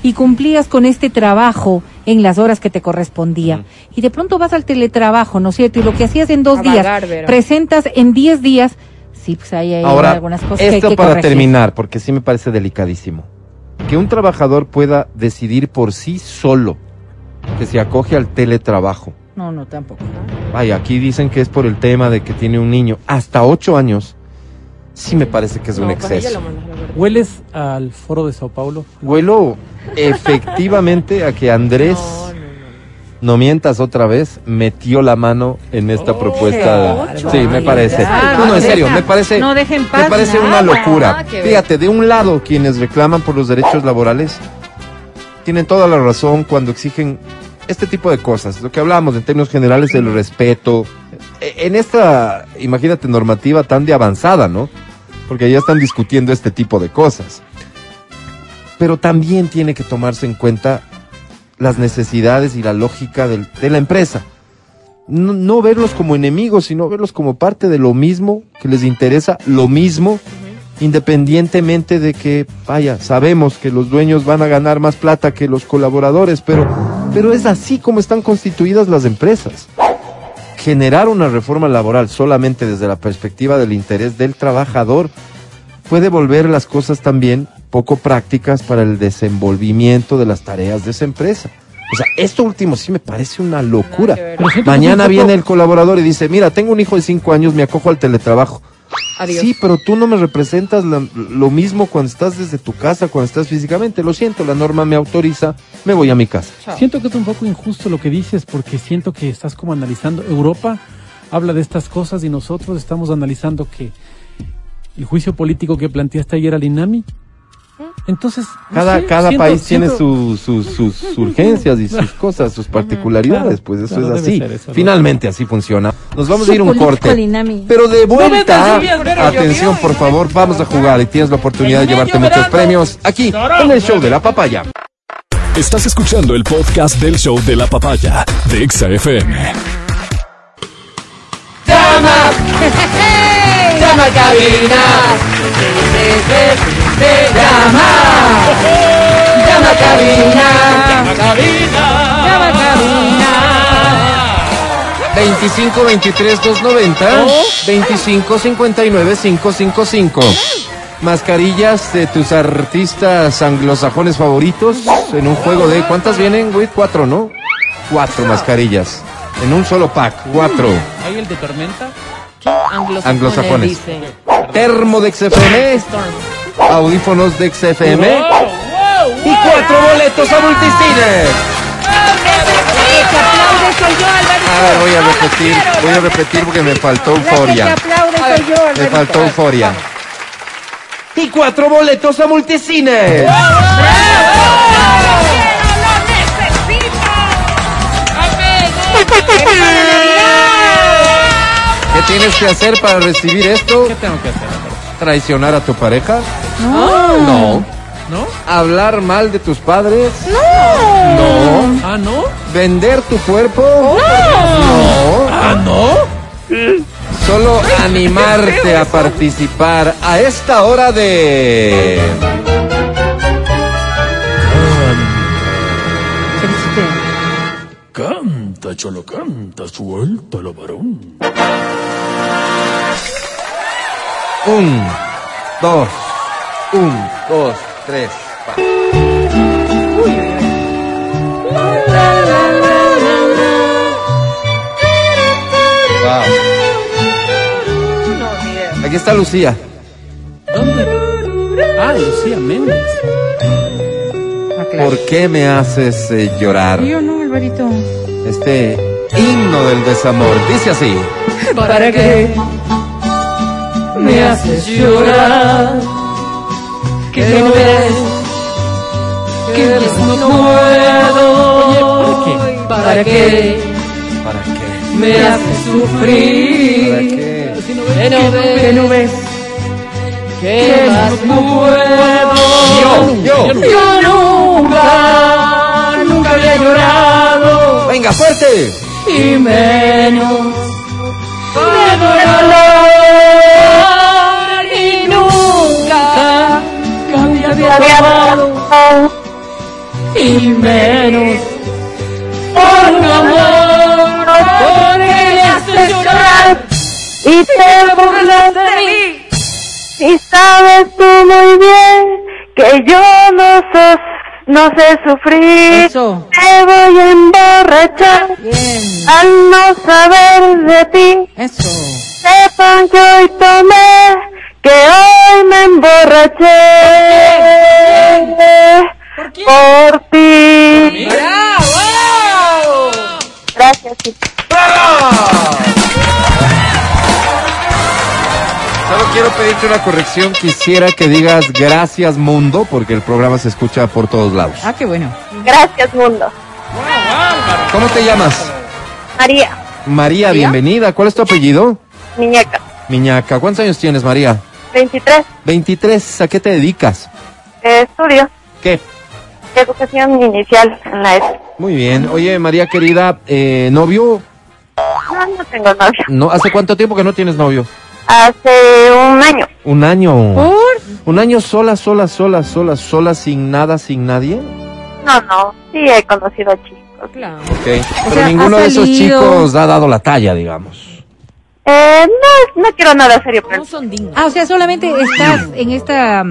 y cumplías con este trabajo en las horas que te correspondía y de pronto vas al teletrabajo, ¿no es cierto? Y lo que hacías en dos A días, vagar, presentas en diez días, sí, pues ahí hay Ahora, algunas cosas que hay esto que para corregir. terminar, porque sí me parece delicadísimo. Que un trabajador pueda decidir por sí solo que se acoge al teletrabajo. No, no, tampoco. Vaya, aquí dicen que es por el tema de que tiene un niño hasta ocho años. Sí me parece que es un No, exceso. ¿Hueles al foro de Sao Paulo? Huelo efectivamente a que Andrés, No, no, no. no mientas otra vez, metió la mano en esta Oh, propuesta. Sí, me parece. Claro, No, no, en serio, me parece, no deja en me paz parece nada. una locura. Fíjate, de un lado quienes reclaman por los derechos laborales tienen toda la razón cuando exigen este tipo de cosas. Lo que hablábamos en términos generales del respeto. E- En esta, imagínate, normativa tan de avanzada, ¿no? Porque ya están discutiendo este tipo de cosas. Pero también tiene que tomarse en cuenta las necesidades y la lógica de la empresa. No, no verlos como enemigos, sino verlos como parte de lo mismo, que les interesa lo mismo, independientemente de que, vaya, sabemos que los dueños van a ganar más plata que los colaboradores, pero, pero es así como están constituidas las empresas. Generar una reforma laboral solamente desde la perspectiva del interés del trabajador puede volver las cosas también poco prácticas para el desenvolvimiento de las tareas de esa empresa. O sea, esto último sí me parece una locura. Mañana viene el colaborador y dice, mira, tengo un hijo de cinco años, me acojo al teletrabajo. Adiós. Sí, pero tú no me representas la- lo mismo cuando estás desde tu casa, cuando estás físicamente. Lo siento, la norma me autoriza, me voy a mi casa. Chao. Siento que es un poco injusto lo que dices porque siento que estás como analizando. Europa habla de estas cosas y nosotros estamos analizando que el juicio político que planteaste ayer al INAMI. Entonces, no Cada, sé, cada siento- país tiene siento- su- su- sus urgencias y sus cosas, sus particularidades, pues eso claro, es así. Finalmente así funciona. Nos vamos Su a ir un corte. Pero de vuelta, atención por favor, vamos a jugar y tienes la oportunidad de llevarte muchos premios aquí en el show de la papaya. Estás escuchando el podcast del show de la papaya de Exa FM. Llama cabina. Llama. Llama a cabina. Llama a cabina. 25 23 290 25 59 555 Mascarillas de tus artistas anglosajones favoritos en un juego de ¿cuántas vienen, güey? Cuatro, ¿no? Cuatro mascarillas en un solo pack, cuatro. ¿Hay el de tormenta? Anglosajones. Termo de XFM, audífonos de XFM ¡Wow, wow, y cuatro boletos a multicine. El que aplaude soy yo, Alvarito. A ver, voy a repetir, voy a repetir porque me faltó La que te euforia. aplaude soy yo, Me faltó euforia. Y cuatro boletos a multicine. Tienes que hacer para recibir esto? ¿Qué tengo que hacer? ¿Traicionar a tu pareja? No. No. ¿No? ¿Hablar mal de tus padres? No. Ah, ¿no? ¿Vender tu cuerpo? No. Ah, ¿no? Solo animarte a participar a esta hora de... Canta, cholo, canta, suéltalo, varón. Un, dos, un, dos, tres, cuatro. Wow. Aquí está Lucía. ¿Dónde? Ah, Lucía Méndez. claro. ¿Por qué me haces eh, llorar? Yo no, Alvarito. Este himno del desamor. Dice así. ¿Para qué me haces llorar? Que no ves que no puedo. ¿Para qué ¿Para qué? me haces ¿Para sufrir? qué? Que no ves, que no ves que más no puedo. Yo, yo. Yo nunca, nunca había llorado Venga, fuerte. Y menos de dolor y nunca había amado y menos por un amor porque me haces llorar. y te burlas de mí. y sabes tú muy bien que yo no sé no sé sufrir Eso. me voy a emborrachar Bien. al no saber de ti Eso. sepan que hoy tomé que hoy me emborraché por ti gracias chicos. Quiero pedirte una corrección. Quisiera que digas gracias mundo, porque el programa se escucha por todos lados. Ah, qué bueno. gracias mundo ¿Cómo te llamas? María María, bienvenida. ¿Cuál es tu apellido? Miñeca Miñaca. ¿Cuántos años tienes, María? 23 23. ¿A qué te dedicas? eh, estudio ¿Qué? educación inicial en la ESO Muy bien. Oye, María querida, eh, ¿novio? no no tengo novio No, ¿Hace cuánto tiempo que no tienes novio? Hace un año Un año. ¿Por? Un año sola, sola, sola, sola, sola, sin nada, sin nadie. no no sí he conocido chicos Claro. Ok. Pero sea, ninguno de esos chicos ha dado la talla, digamos. eh, no no quiero nada serio pero No son dignos. Ah, o sea, solamente estás en esta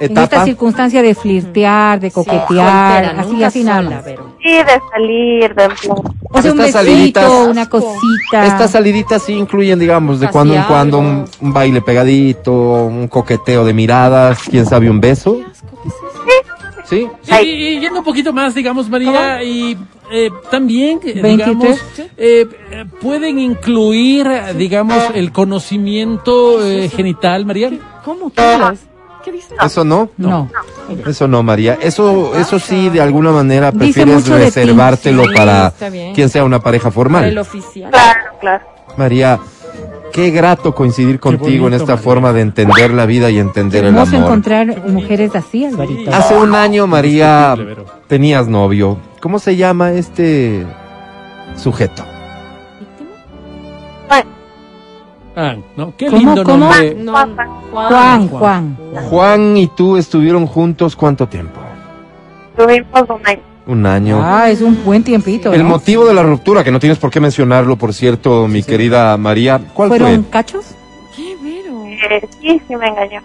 en esta Etapa. circunstancia de flirtear, de Sí, coquetear, soltera, así, así nada sola, más. pero- sí de salir de O sea, un Estas besito, saliditas- una cosita. Estas saliditas sí incluyen, digamos, de cuando en cuando un, un baile pegadito, un coqueteo de miradas, quién sabe, un beso. ¿Sí? Sí, y, y yendo un poquito más, digamos, María, y eh, también, eh, 23, digamos, eh, eh, pueden incluir, eh, digamos, el conocimiento eh, genital, María. ¿Cómo? ¿Qué? ¿Qué dices? ¿Eso no? No. Eso no, María. Eso, eso sí, de alguna manera Dice prefieres reservártelo Sí, para quien sea una pareja Para el formal. oficial. claro claro María, qué grato coincidir contigo en esta María. forma de entender la vida y entender el Vamos a amor. encontrar mujeres así, Alvarito. Hace un año, María, tenías novio. ¿Cómo se llama este sujeto? Ah, ¿no? Qué ¿Cómo, lindo cómo? nombre. No, Juan, Juan. Juan y tú estuvieron juntos cuánto tiempo? tuvimos un año Un año. Ah, es un buen tiempito. El ¿no? motivo de la ruptura, que no tienes por qué mencionarlo, por cierto, mi querida María, ¿cuál ¿Fueron fue? cachos? ¿Qué, Vero? eh, sí sí me engañó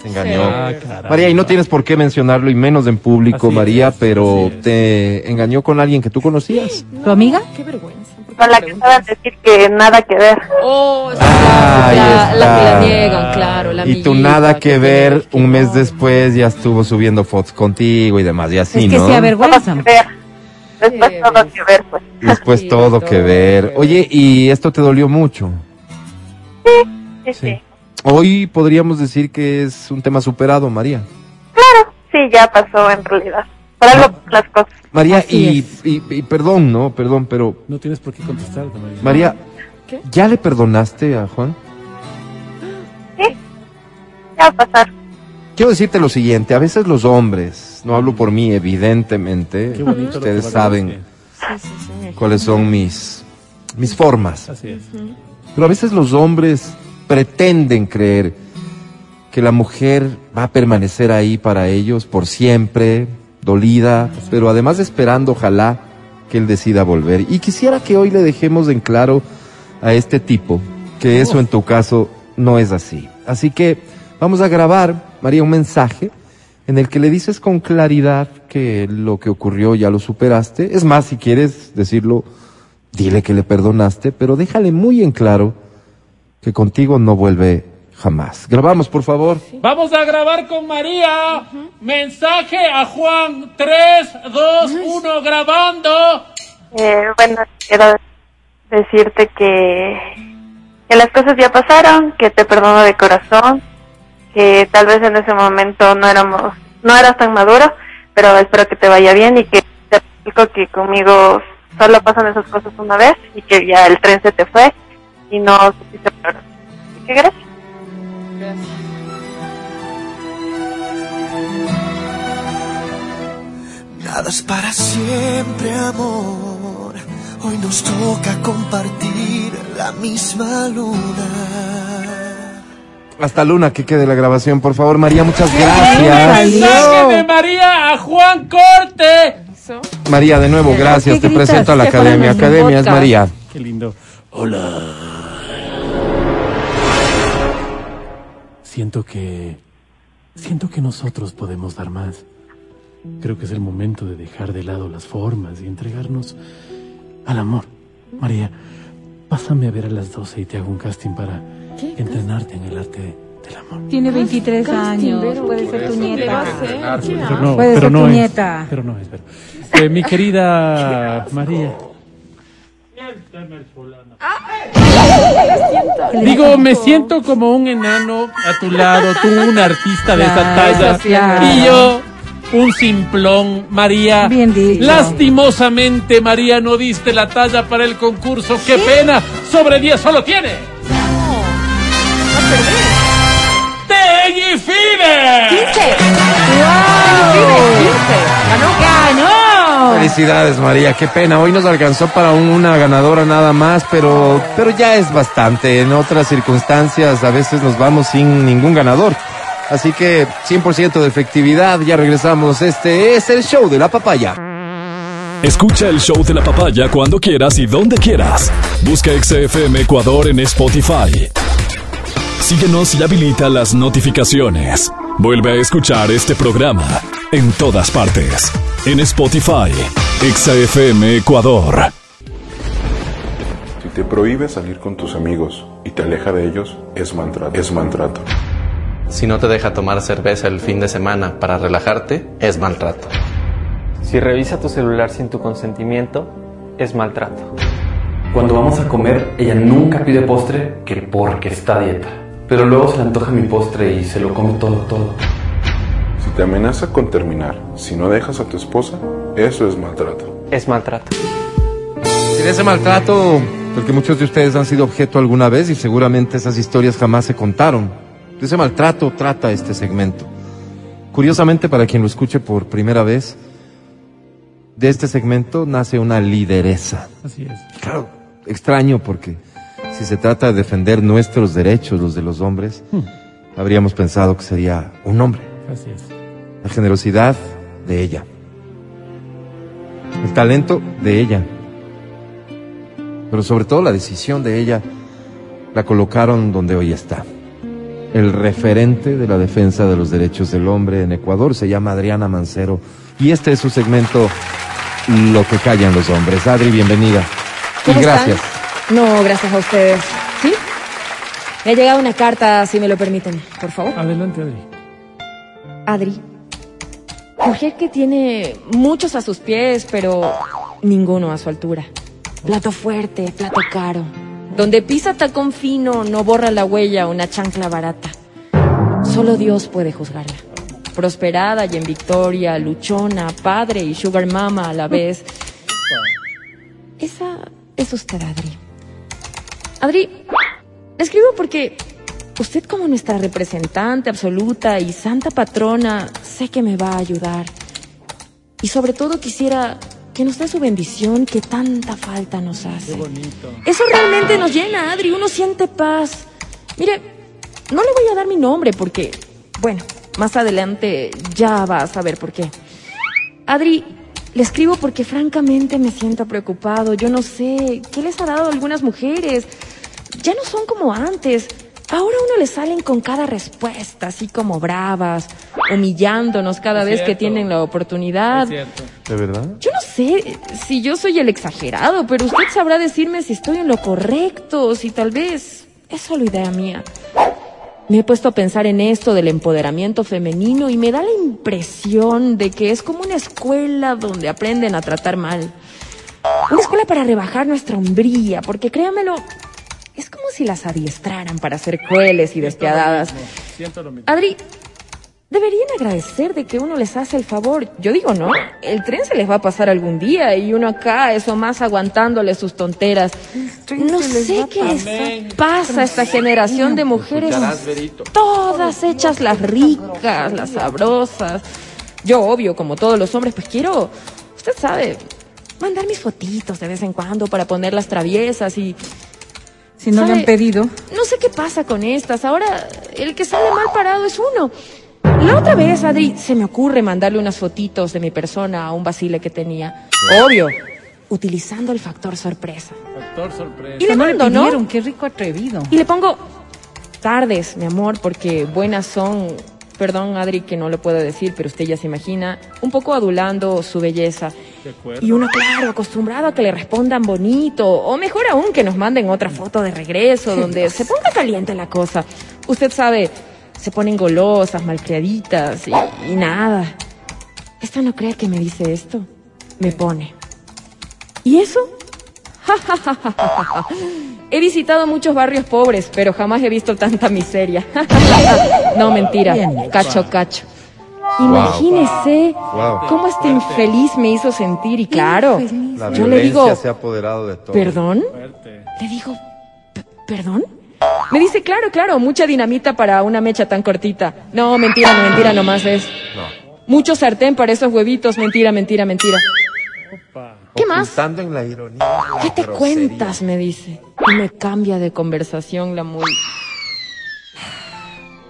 Te engañó. Ah. María, y no tienes por qué mencionarlo, y menos en público, Así María, es, pero te engañó con alguien que tú conocías. ¿Tu amiga? Qué vergüenza. ¿Por qué con la que saben decir que nada que ver Oh, Ah, la, la que la niegan, claro. La y tú amiguita nada que ver, que un mes no. después ya estuvo subiendo fotos contigo y demás, y así, es que ¿no? se avergüenzan. ver después todo que ver pues Después Sí, todo todo que ver. Oye, ¿y esto te dolió mucho? sí Sí. sí Hoy podríamos decir que es un tema superado, María. sí ya pasó en realidad por algo las cosas María, y, y- y perdón, ¿no? Perdón, pero No tienes por qué contestar, María. María, ¿Qué? ¿ya le perdonaste a Juan? ya va a pasar Quiero decirte lo siguiente, a veces los hombres, no hablo por mí, evidentemente, ustedes saben. Sí, sí, sí. cuáles son mis, mis formas, Así es. pero a veces los hombres pretenden creer que la mujer va a permanecer ahí para ellos por siempre, dolida, pero además esperando, ojalá, que él decida volver. Y quisiera que hoy le dejemos en claro a este tipo que eso en tu caso no es así. Así que vamos a grabar, María, un mensaje en el que le dices con claridad que lo que ocurrió ya lo superaste. Es más, si quieres decirlo, dile que le perdonaste, pero déjale muy en claro que contigo no vuelve jamás. Grabamos, por favor. Vamos a grabar con María. Mensaje a Juan. 3, 2, 1, grabando. Eh, bueno, quiero decirte que, que las cosas ya pasaron, que te perdono de corazón, que tal vez en ese momento no éramos, no eras tan maduro, pero espero que te vaya bien y que te explico que conmigo solo pasan esas cosas una vez y que ya el tren se te fue y no supiste. Así que gracias. Nada es para siempre, amor. Hoy nos toca compartir la misma luna. Hasta Luna, que quede la grabación, por favor, María, muchas gracias. Mensaje de María a Juan Corte. María, de nuevo, gracias. ¿Qué Te presento a la academia. Academia es? María. Qué lindo. Siento que. Siento que nosotros podemos dar más. Creo que es el momento de dejar de lado las formas y entregarnos al amor. María, pásame a ver a las 12 y te hago un casting para entrenarte en el arte del amor. Tiene 23 casting, años, puede ¿qué ser tu nieta. ¿Qué Pero no, Puede ser no tu es, nieta. Pero no es, pero. Eh, mi querida María. Digo, me siento como un enano a tu lado, tú un artista de esa talla y yo un simplón, María. Bien dicho. Lastimosamente, María, no diste la talla para el concurso. ¡Qué pena! Sobre 10 solo tiene. ¡Tegui Fiber! 15. ¡Wow! 15. Ganó. Felicidades, María. Qué pena. Hoy nos alcanzó para un- una ganadora nada más, pero, pero ya es bastante. En otras circunstancias, a veces nos vamos sin ningún ganador. Así que 100% de efectividad. Ya regresamos. Este es el show de la papaya. Escucha el show de la papaya cuando quieras y donde quieras. Busca XFM Ecuador en Spotify. Síguenos y habilita las notificaciones. Vuelve a escuchar este programa en todas partes. En Spotify, XFM Ecuador. Si te prohíbe salir con tus amigos y te aleja de ellos, es maltrato. Es maltrato. Si no te deja tomar cerveza el fin de semana para relajarte, es maltrato. Si revisa tu celular sin tu consentimiento, es maltrato. Cuando vamos a comer, ella nunca pide postre que porque está a dieta. Pero luego se le antoja mi postre y se lo come todo, todo. Te amenaza con terminar, si no dejas a tu esposa, eso es maltrato. Es maltrato. En ese maltrato, porque muchos de ustedes han sido objeto alguna vez y seguramente esas historias jamás se contaron. De ese maltrato trata este segmento. Curiosamente, para quien lo escuche por primera vez, de este segmento nace una lideresa. Así es. Claro, extraño porque si se trata de defender nuestros derechos, los de los hombres, habríamos pensado que sería un hombre. Así es. La generosidad de ella. El talento de ella. Pero sobre todo la decisión de ella la colocaron donde hoy está. El referente de la defensa de los derechos del hombre en Ecuador se llama Adriana Mancero y este es su segmento Lo que callan los hombres. Adri, bienvenida. Y ¿Cómo gracias. están? No, gracias a ustedes. ¿Sí? Me ha llegado una carta, si me lo permiten, por favor. Adelante, Adri. Adri. Mujer que tiene muchos a sus pies, pero ninguno a su altura. Plato fuerte, plato caro. Donde pisa tacón fino, no borra la huella una chancla barata. Solo Dios puede juzgarla. Prosperada y en victoria, luchona, padre y sugar mama a la vez. Esa es usted, Adri. Adri, escribo porque usted como nuestra representante absoluta y santa patrona, sé que me va a ayudar. Y sobre todo quisiera que nos dé su bendición que tanta falta nos hace. Eso realmente nos llena, Adri, uno siente paz. Mire, no le voy a dar mi nombre porque, bueno, más adelante ya va a saber por qué. Adri, le escribo porque francamente me siento preocupado. Yo no sé, ¿qué les ha dado a algunas mujeres? Ya no son como antes. Ahora a uno le salen con cada respuesta, así como bravas, humillándonos cada Es vez que tienen la oportunidad. cierto. ¿De verdad? Yo no sé si yo soy el exagerado, pero usted sabrá decirme si estoy en lo correcto, si tal vez es solo idea mía. me he puesto a pensar en esto del empoderamiento femenino y me da la impresión de que es como una escuela donde aprenden a tratar mal. Una escuela para rebajar nuestra hombría, porque créanmelo, es como si las adiestraran para ser crueles y despiadadas. Adri, deberían agradecer de que uno les hace el favor. Yo digo, ¿no? El tren se les va a pasar algún día y uno acá, eso más aguantándole sus tonteras. No sé qué pasa a esta generación de mujeres todas hechas las ricas, las sabrosas. Yo, obvio, como todos los hombres, pues quiero, usted sabe, mandar mis fotitos de vez en cuando para ponerlas traviesas y... Si no le han pedido. No sé qué pasa con estas. Ahora, el que sale mal parado es uno. La otra vez, Adri, se me ocurre mandarle unas fotitos de mi persona a un basile que tenía. Obvio, utilizando el factor sorpresa. Factor sorpresa. Y le no le mando, ¿no? pidieron, qué rico atrevido. Y le pongo tardes, mi amor, porque buenas son, perdón Adri que no lo puedo decir, pero usted ya se imagina, un poco adulando su belleza. Y uno, claro, acostumbrado a que le respondan bonito, o mejor aún que nos manden otra foto de regreso, donde se ponga caliente la cosa. Usted sabe, se ponen golosas, malcriaditas, y, y nada. Esta no cree que me dice esto, me pone. ¿Y eso? He visitado muchos barrios pobres, pero jamás he visto tanta miseria. no, mentira. Cacho, cacho. Imagínese Wow. cómo este infeliz me hizo sentir y claro, La yo le digo, se ha apoderado de todo. ¿perdón? Fuerte. Le digo, "P- ¿perdón? Me dice, claro, claro, mucha dinamita para una mecha tan cortita. No, mentira, no, mentira, nomás es. Mucho sartén para esos huevitos, mentira, mentira, mentira. ¿Qué más? En la ironía. la ¿Qué te grosería. cuentas? Me dice. Y me cambia de conversación la muy.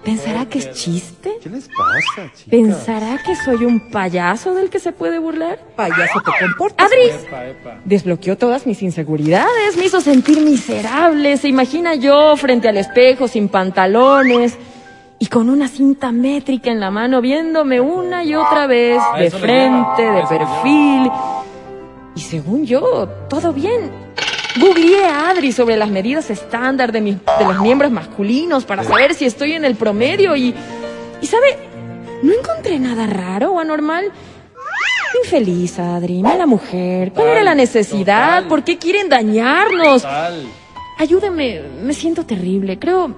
¿Pensará que es chiste? ¿Qué les pasa, chicas? ¿Pensará que soy un payaso del que se puede burlar? Payaso te comportas. Adri Epa, epa. desbloqueó todas mis inseguridades, me hizo sentir miserable. Se imagina yo frente al espejo sin pantalones y con una cinta métrica en la mano viéndome una y otra vez A de frente, de perfil. Y según yo, todo bien. Googleé a Adri sobre las medidas estándar de, mis, de los miembros masculinos para saber si estoy en el promedio y, y ¿sabe? No encontré nada raro o anormal. Infeliz, Adri, mala mujer. ¿Cuál era la necesidad? total. ¿Por qué quieren dañarnos? Tal. Ayúdeme, me siento terrible. Creo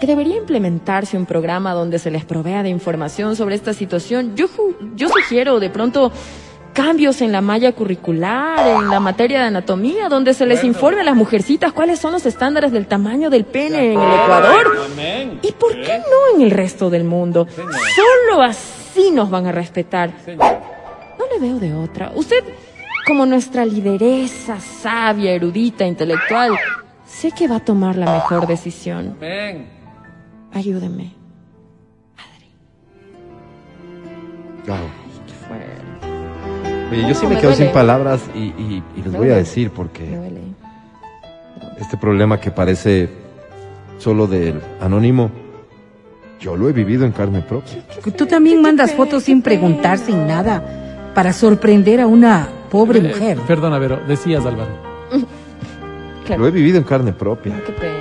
que debería implementarse un programa donde se les provea de información sobre esta situación. Yo, yo sugiero de pronto cambios en la malla curricular, en la materia de anatomía, donde se les informe a las mujercitas cuáles son los estándares del tamaño del pene en el Ecuador. ¿Y por qué no en el resto del mundo? Solo así nos van a respetar. No le veo de otra. Usted, como nuestra lideresa sabia, erudita, intelectual, sé que va a tomar la mejor decisión. Ayúdeme. Claro. Oye, yo sí me me quedo duele. sin palabras y, y- y les Me voy a decir Me porque duele. este problema que parece solo del anónimo, yo lo he vivido en carne propia. Tú también mandas fotos sin preguntar, sin nada, para sorprender a una pobre Eh, mujer. Perdona, Vero, decías, Álvaro. Claro. Lo he vivido en carne propia. Qué pena.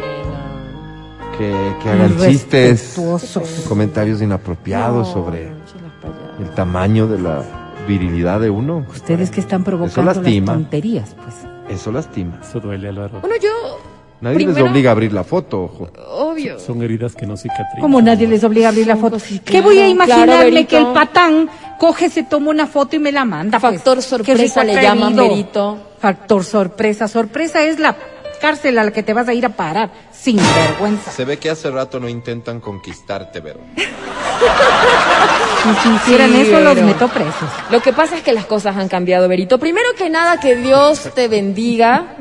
Que, que hagan chistes, comentarios inapropiados No, sobre el tamaño de la virilidad de uno. Ustedes que están provocando las tonterías, pues. Eso lastima. Eso duele, Álvaro. Bueno, yo, Nadie les obliga a abrir la foto, ojo. obvio. Son heridas que no cicatrizan. Como nadie les obliga a abrir la foto. Sí, ¿Qué voy a imaginarme claro, que el patán coge, se toma una foto y me la manda? pues? Factor Qué sorpresa le llaman. Berito. Factor sorpresa. Sorpresa es la cárcel a la que te vas a ir a parar. Sin vergüenza. Se ve que hace rato no intentan conquistarte, Vero. Y si hicieran Sí, eso, los meto presos. Lo que pasa es que las cosas han cambiado, Berito. Primero que nada, que Dios te bendiga.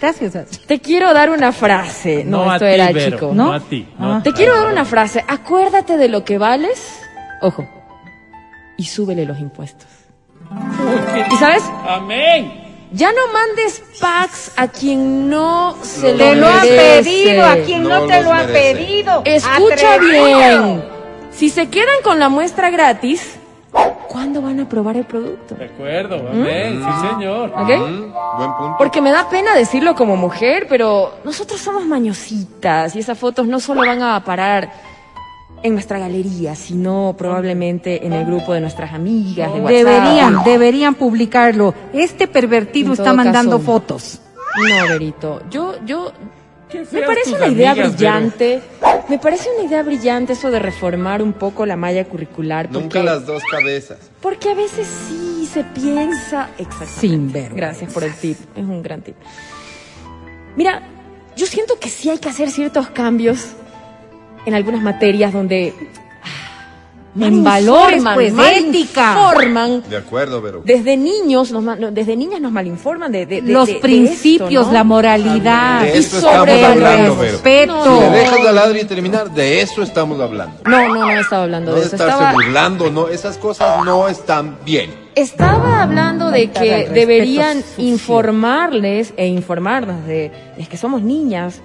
Gracias. Te quiero dar una frase. No, No, a esto ti, era Vero, chico. no, ¿no? a ti. Ah. No Te quiero dar una frase. Acuérdate de lo que vales. Ojo. Y súbele los impuestos. ¿Y sabes? Amén. Ya no mandes packs a quien no se lo Te lo ha pedido, a quien no, No te lo ha merece. pedido. Escucha Atrevido. bien. Si se quedan con la muestra gratis, ¿cuándo van a probar el producto? De acuerdo, amén, sí señor. ¿Ok? Buen punto. Porque me da pena decirlo como mujer, pero nosotros somos mañositas y esas fotos no solo van a parar en nuestra galería, sino probablemente en el grupo de nuestras amigas de WhatsApp. Deberían, deberían publicarlo. Este pervertido En está mandando caso. fotos. No, Berito. Yo, yo, me parece una idea amigas, brillante. Me parece una idea brillante eso de reformar un poco la malla curricular. Porque, Nunca las dos cabezas. porque a veces sí se piensa. Exacto. Sin ver. Gracias por el tip. Es un gran tip. Mira, yo siento que sí hay que hacer ciertos cambios en algunas materias donde. ah, En valores, informan, pues, ética. De acuerdo, Vero. Desde niños, nos, no, desde niñas nos malinforman de, de- de- Los de- de principios, esto, ¿no? la moralidad. De Y eso sobre estamos el hablando, Vero. respeto. No, Si me dejas la ladra y terminar, de eso estamos hablando. No, no, no estaba hablando No de de eso. estarse Estaba, burlando, no, esas cosas no están bien. Estaba hablando de que deberían informarles e informarnos de es que somos niñas.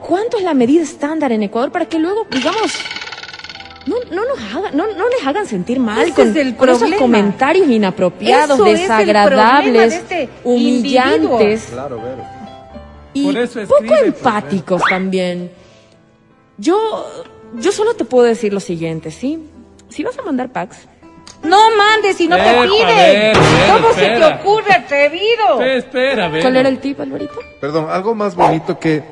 ¿Cuánto es la medida estándar en Ecuador para que luego, digamos, no, no nos hagan, no, no les hagan sentir mal Ese con, es el con esos comentarios inapropiados, Eso desagradables, de este humillantes Claro, y Por eso poco pues, empáticos también. Yo, yo solo te puedo decir lo siguiente, ¿sí? Si vas a mandar packs, No mandes si no te piden. ¿Cómo se te ocurre, atrevido? Espera, espera, ve. ¿cuál era el tip, Alvarito? Perdón, algo más bonito que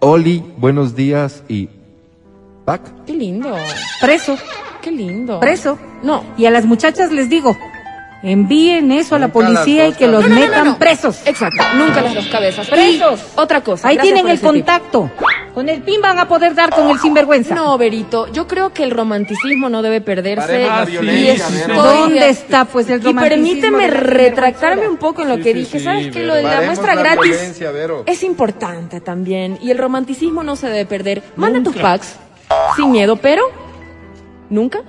Oli, buenos días y Pac. Qué lindo, Preso, qué lindo. preso. No. Y a las muchachas les digo, envíen eso a la policía y que los metan presos. Exacto, nunca las dos cabezas. Presos. Y otra cosa. Ahí tienen el tip. Con el PIN van a poder dar con el sinvergüenza. No, Berito, yo creo que el romanticismo no debe perderse. Ah, Y estoy. ¿Dónde de- está pues el Y romanticismo permíteme de la retractarme un poco en lo Sí, que sí, dije. sí, ¿Sabes que lo de la muestra la gratis es importante también? Y el romanticismo no se debe perder. Manda tus Nunca. packs sin miedo, pero nunca.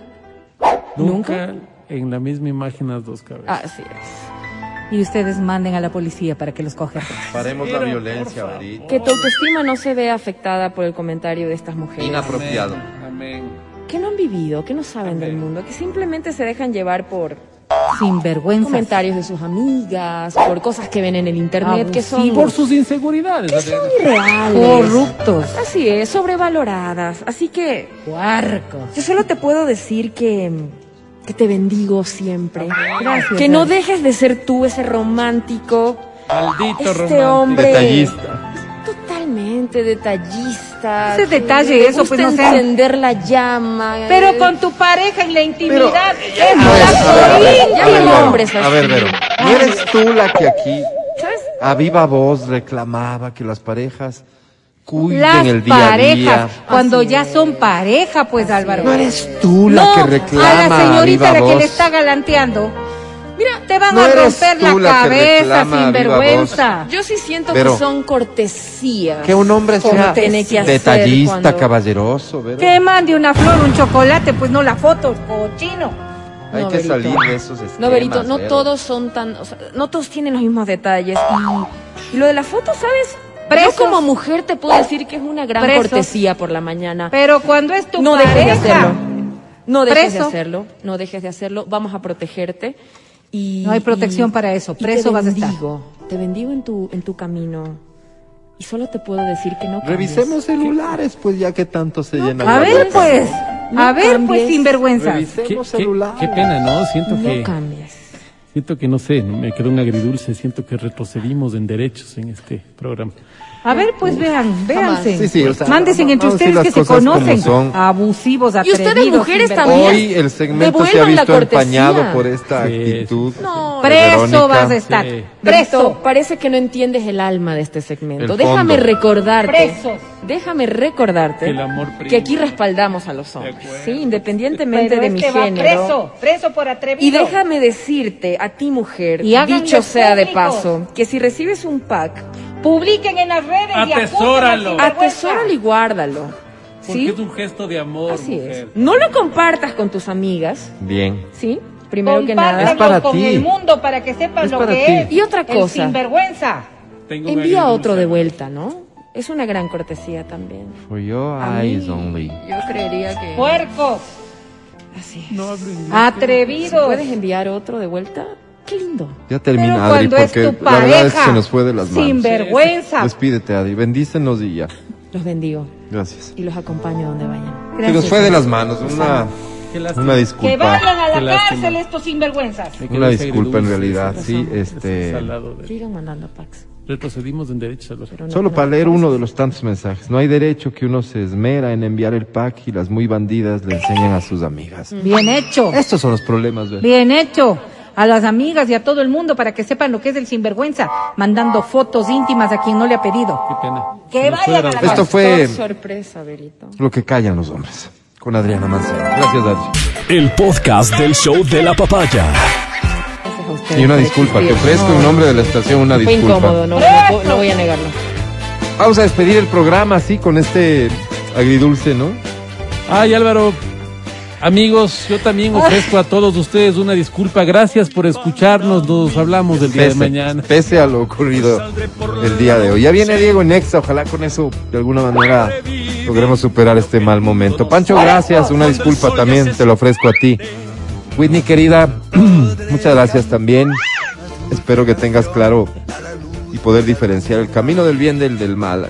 Nunca en la misma imagen las dos cabezas. Así es. Y ustedes manden a la policía para que los cojan. Paremos la violencia, Verito. Que tu autoestima no se vea afectada por el comentario de estas mujeres. Inapropiado. Amén. Que no han vivido, que no saben del mundo, que simplemente se dejan llevar por Sinvergüenza. comentarios de sus amigas, por cosas que ven en el internet que son, Por sus inseguridades. que son irreales. Corruptos. Así es, sobrevaloradas. Así que Puercos. yo solo te puedo decir que, que te bendigo siempre. Gracias. Que no dejes de ser tú ese romántico, Maldito este romántico. hombre Detallista. totalmente detallista. Ese detalle, le eso, pues, no sea- encender la llama. Pero con tu pareja en la intimidad. es A ver, a ver, íntimo. ya hay hombres A ver, así. Vero. ¿No eres tú la que aquí ¿Sabes? a viva voz reclamaba que las parejas cuiden Las el día a parejas, día? cuando Así ya es. son pareja, pues Álvaro. ¿No eres tú la No, que reclama a la señorita la que le está galanteando. Mira, te van No a romper la cabeza sin vergüenza. Yo sí siento Pero- que son cortesías. Que un hombre sea tiene que hacer detallista, cuando- caballeroso, Vero. Que mande una flor, un chocolate, pues no la foto, cochino. Hay No, que Berito. salir de esos esquemas. No, Berito, no todos son tan, o sea, no todos tienen los mismos detalles. Y, y lo de la foto, ¿sabes? Presos. Yo como mujer te puedo decir que es una gran Presos. cortesía por la mañana. Pero cuando es tu no dejes de hacerlo. No dejes de hacerlo. No dejes de hacerlo. Vamos a protegerte. Y, No hay protección y- para eso. Preso vas a estar. bendigo, Te bendigo en tu, en tu camino. Y solo te puedo decir que no cambies. Revisemos celulares, pues ya que tanto se llena. a la ver pues, No a ver pues sinvergüenza. Qué, Revisemos qué- celulares. qué pena, ¿no? Siento No que, cambies. Siento que no sé, me quedó un agridulce, siento que retrocedimos en derechos en este programa. A ver pues vean, véanse. Sí, sí, o sea, Mándense vamos entre ustedes que se conocen. son. Abusivos, Y atrevidos. ustedes, mujeres, también. Hoy el segmento se ha Devuelvan la visto empañado por esta Sí, actitud. No, Preso Verónica. vas a estar. Sí. Preso. Parece que no entiendes el alma de este segmento. El Déjame fondo. recordarte. Presos. Déjame recordarte Que el amor que aquí respaldamos a los hombres, sí, independientemente Pero de mi que va género. preso, preso por atrevido. Y déjame decirte a ti mujer, Y dicho sea de paso, que si recibes un pack, Publiquen en las redes y Atesóralo. sinvergüenza. atesóralo y guárdalo. Porque ¿Sí? es un gesto de amor, Así mujer. es. No lo compartas con tus amigas, Bien. ¿sí? Primero que nada. Es para con ti. el mundo para que sepan Es lo que ti. es. Y otra el cosa. sinvergüenza. Tengo un Envía otro de vuelta, ¿no? Es una gran cortesía también. For your A mí, eyes only. Yo creería que... Puercos. Así No hablo inglés. Atrevido. ¿Puedes enviar otro de vuelta? Qué lindo. Ya termina, Pero Adri, es porque tu la verdad es que pareja, se nos fue de las manos. Sin vergüenza. Despídete, Adri. Bendícenos y ya. Los bendigo Gracias. y los acompaño donde vayan. Se nos fue de las manos. Una, una Que disculpa. vayan a la cárcel estos sinvergüenzas. Una disculpa en realidad. Sí, este. de- Sigan mandando packs. Retrocedimos en derechos a los no Solo para leer uno de los tantos mensajes. No hay derecho que uno se esmera en enviar el pack y las muy bandidas le enseñen a sus amigas. Bien hecho. Estos son los problemas, ¿verdad? Bien hecho. A las amigas y a todo el mundo para que sepan lo que es el sinvergüenza, mandando fotos íntimas a quien no le ha pedido. Qué pena. Que fue vayan de a la Esto fue sorpresa, Berito. lo que callan los hombres. Con Adriana Mancera. Gracias, Adri. El podcast del show de la papaya. Gracias a ustedes Y una disculpa, te ofrezco en nombre de la estación una Fue disculpa. incómodo, no, no, no- no voy a negarlo. Vamos a despedir el programa así con este agridulce, ¿no? Ay, Álvaro, amigos, yo también ofrezco a todos ustedes una disculpa. Gracias por escucharnos. Nos hablamos del día de mañana. pese a lo ocurrido el día de hoy. Ya viene Diego en Exa, ojalá con eso de alguna manera logremos superar este mal momento. Pancho, gracias, una disculpa también, te lo ofrezco a ti. Whitney, querida, muchas gracias también. Espero que tengas claro y poder diferenciar el camino del bien del del mal.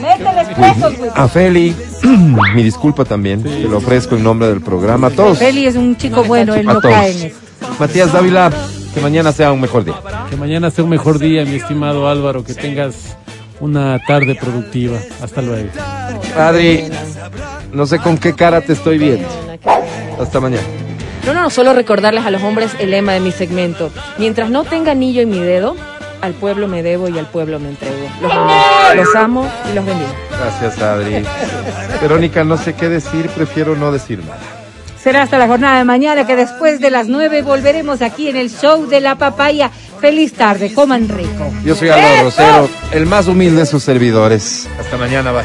Mételes güey. A Feli, mi disculpa también, te lo ofrezco en nombre del programa. A todos, Feli es un chico bueno, él no cae en eso. Matías Dávila, que mañana sea un mejor día. Que mañana sea un mejor día, mi estimado Álvaro. Que tengas una tarde productiva. Hasta luego. Adri, no sé con qué cara te estoy viendo. Hasta mañana. No, no, no, solo recordarles a los hombres el lema de mi segmento. Mientras no tenga anillo en mi dedo, al pueblo me debo y al pueblo me entrego. Los amo, los amo y los bendigo. Gracias, Adri. Verónica, no sé qué decir, prefiero no decir nada. Será hasta la jornada de mañana que después de las nueve volveremos aquí en el show de la papaya. Feliz tarde, coman rico. Yo soy Álvaro Rosero, el más humilde de sus servidores. Hasta mañana, bye.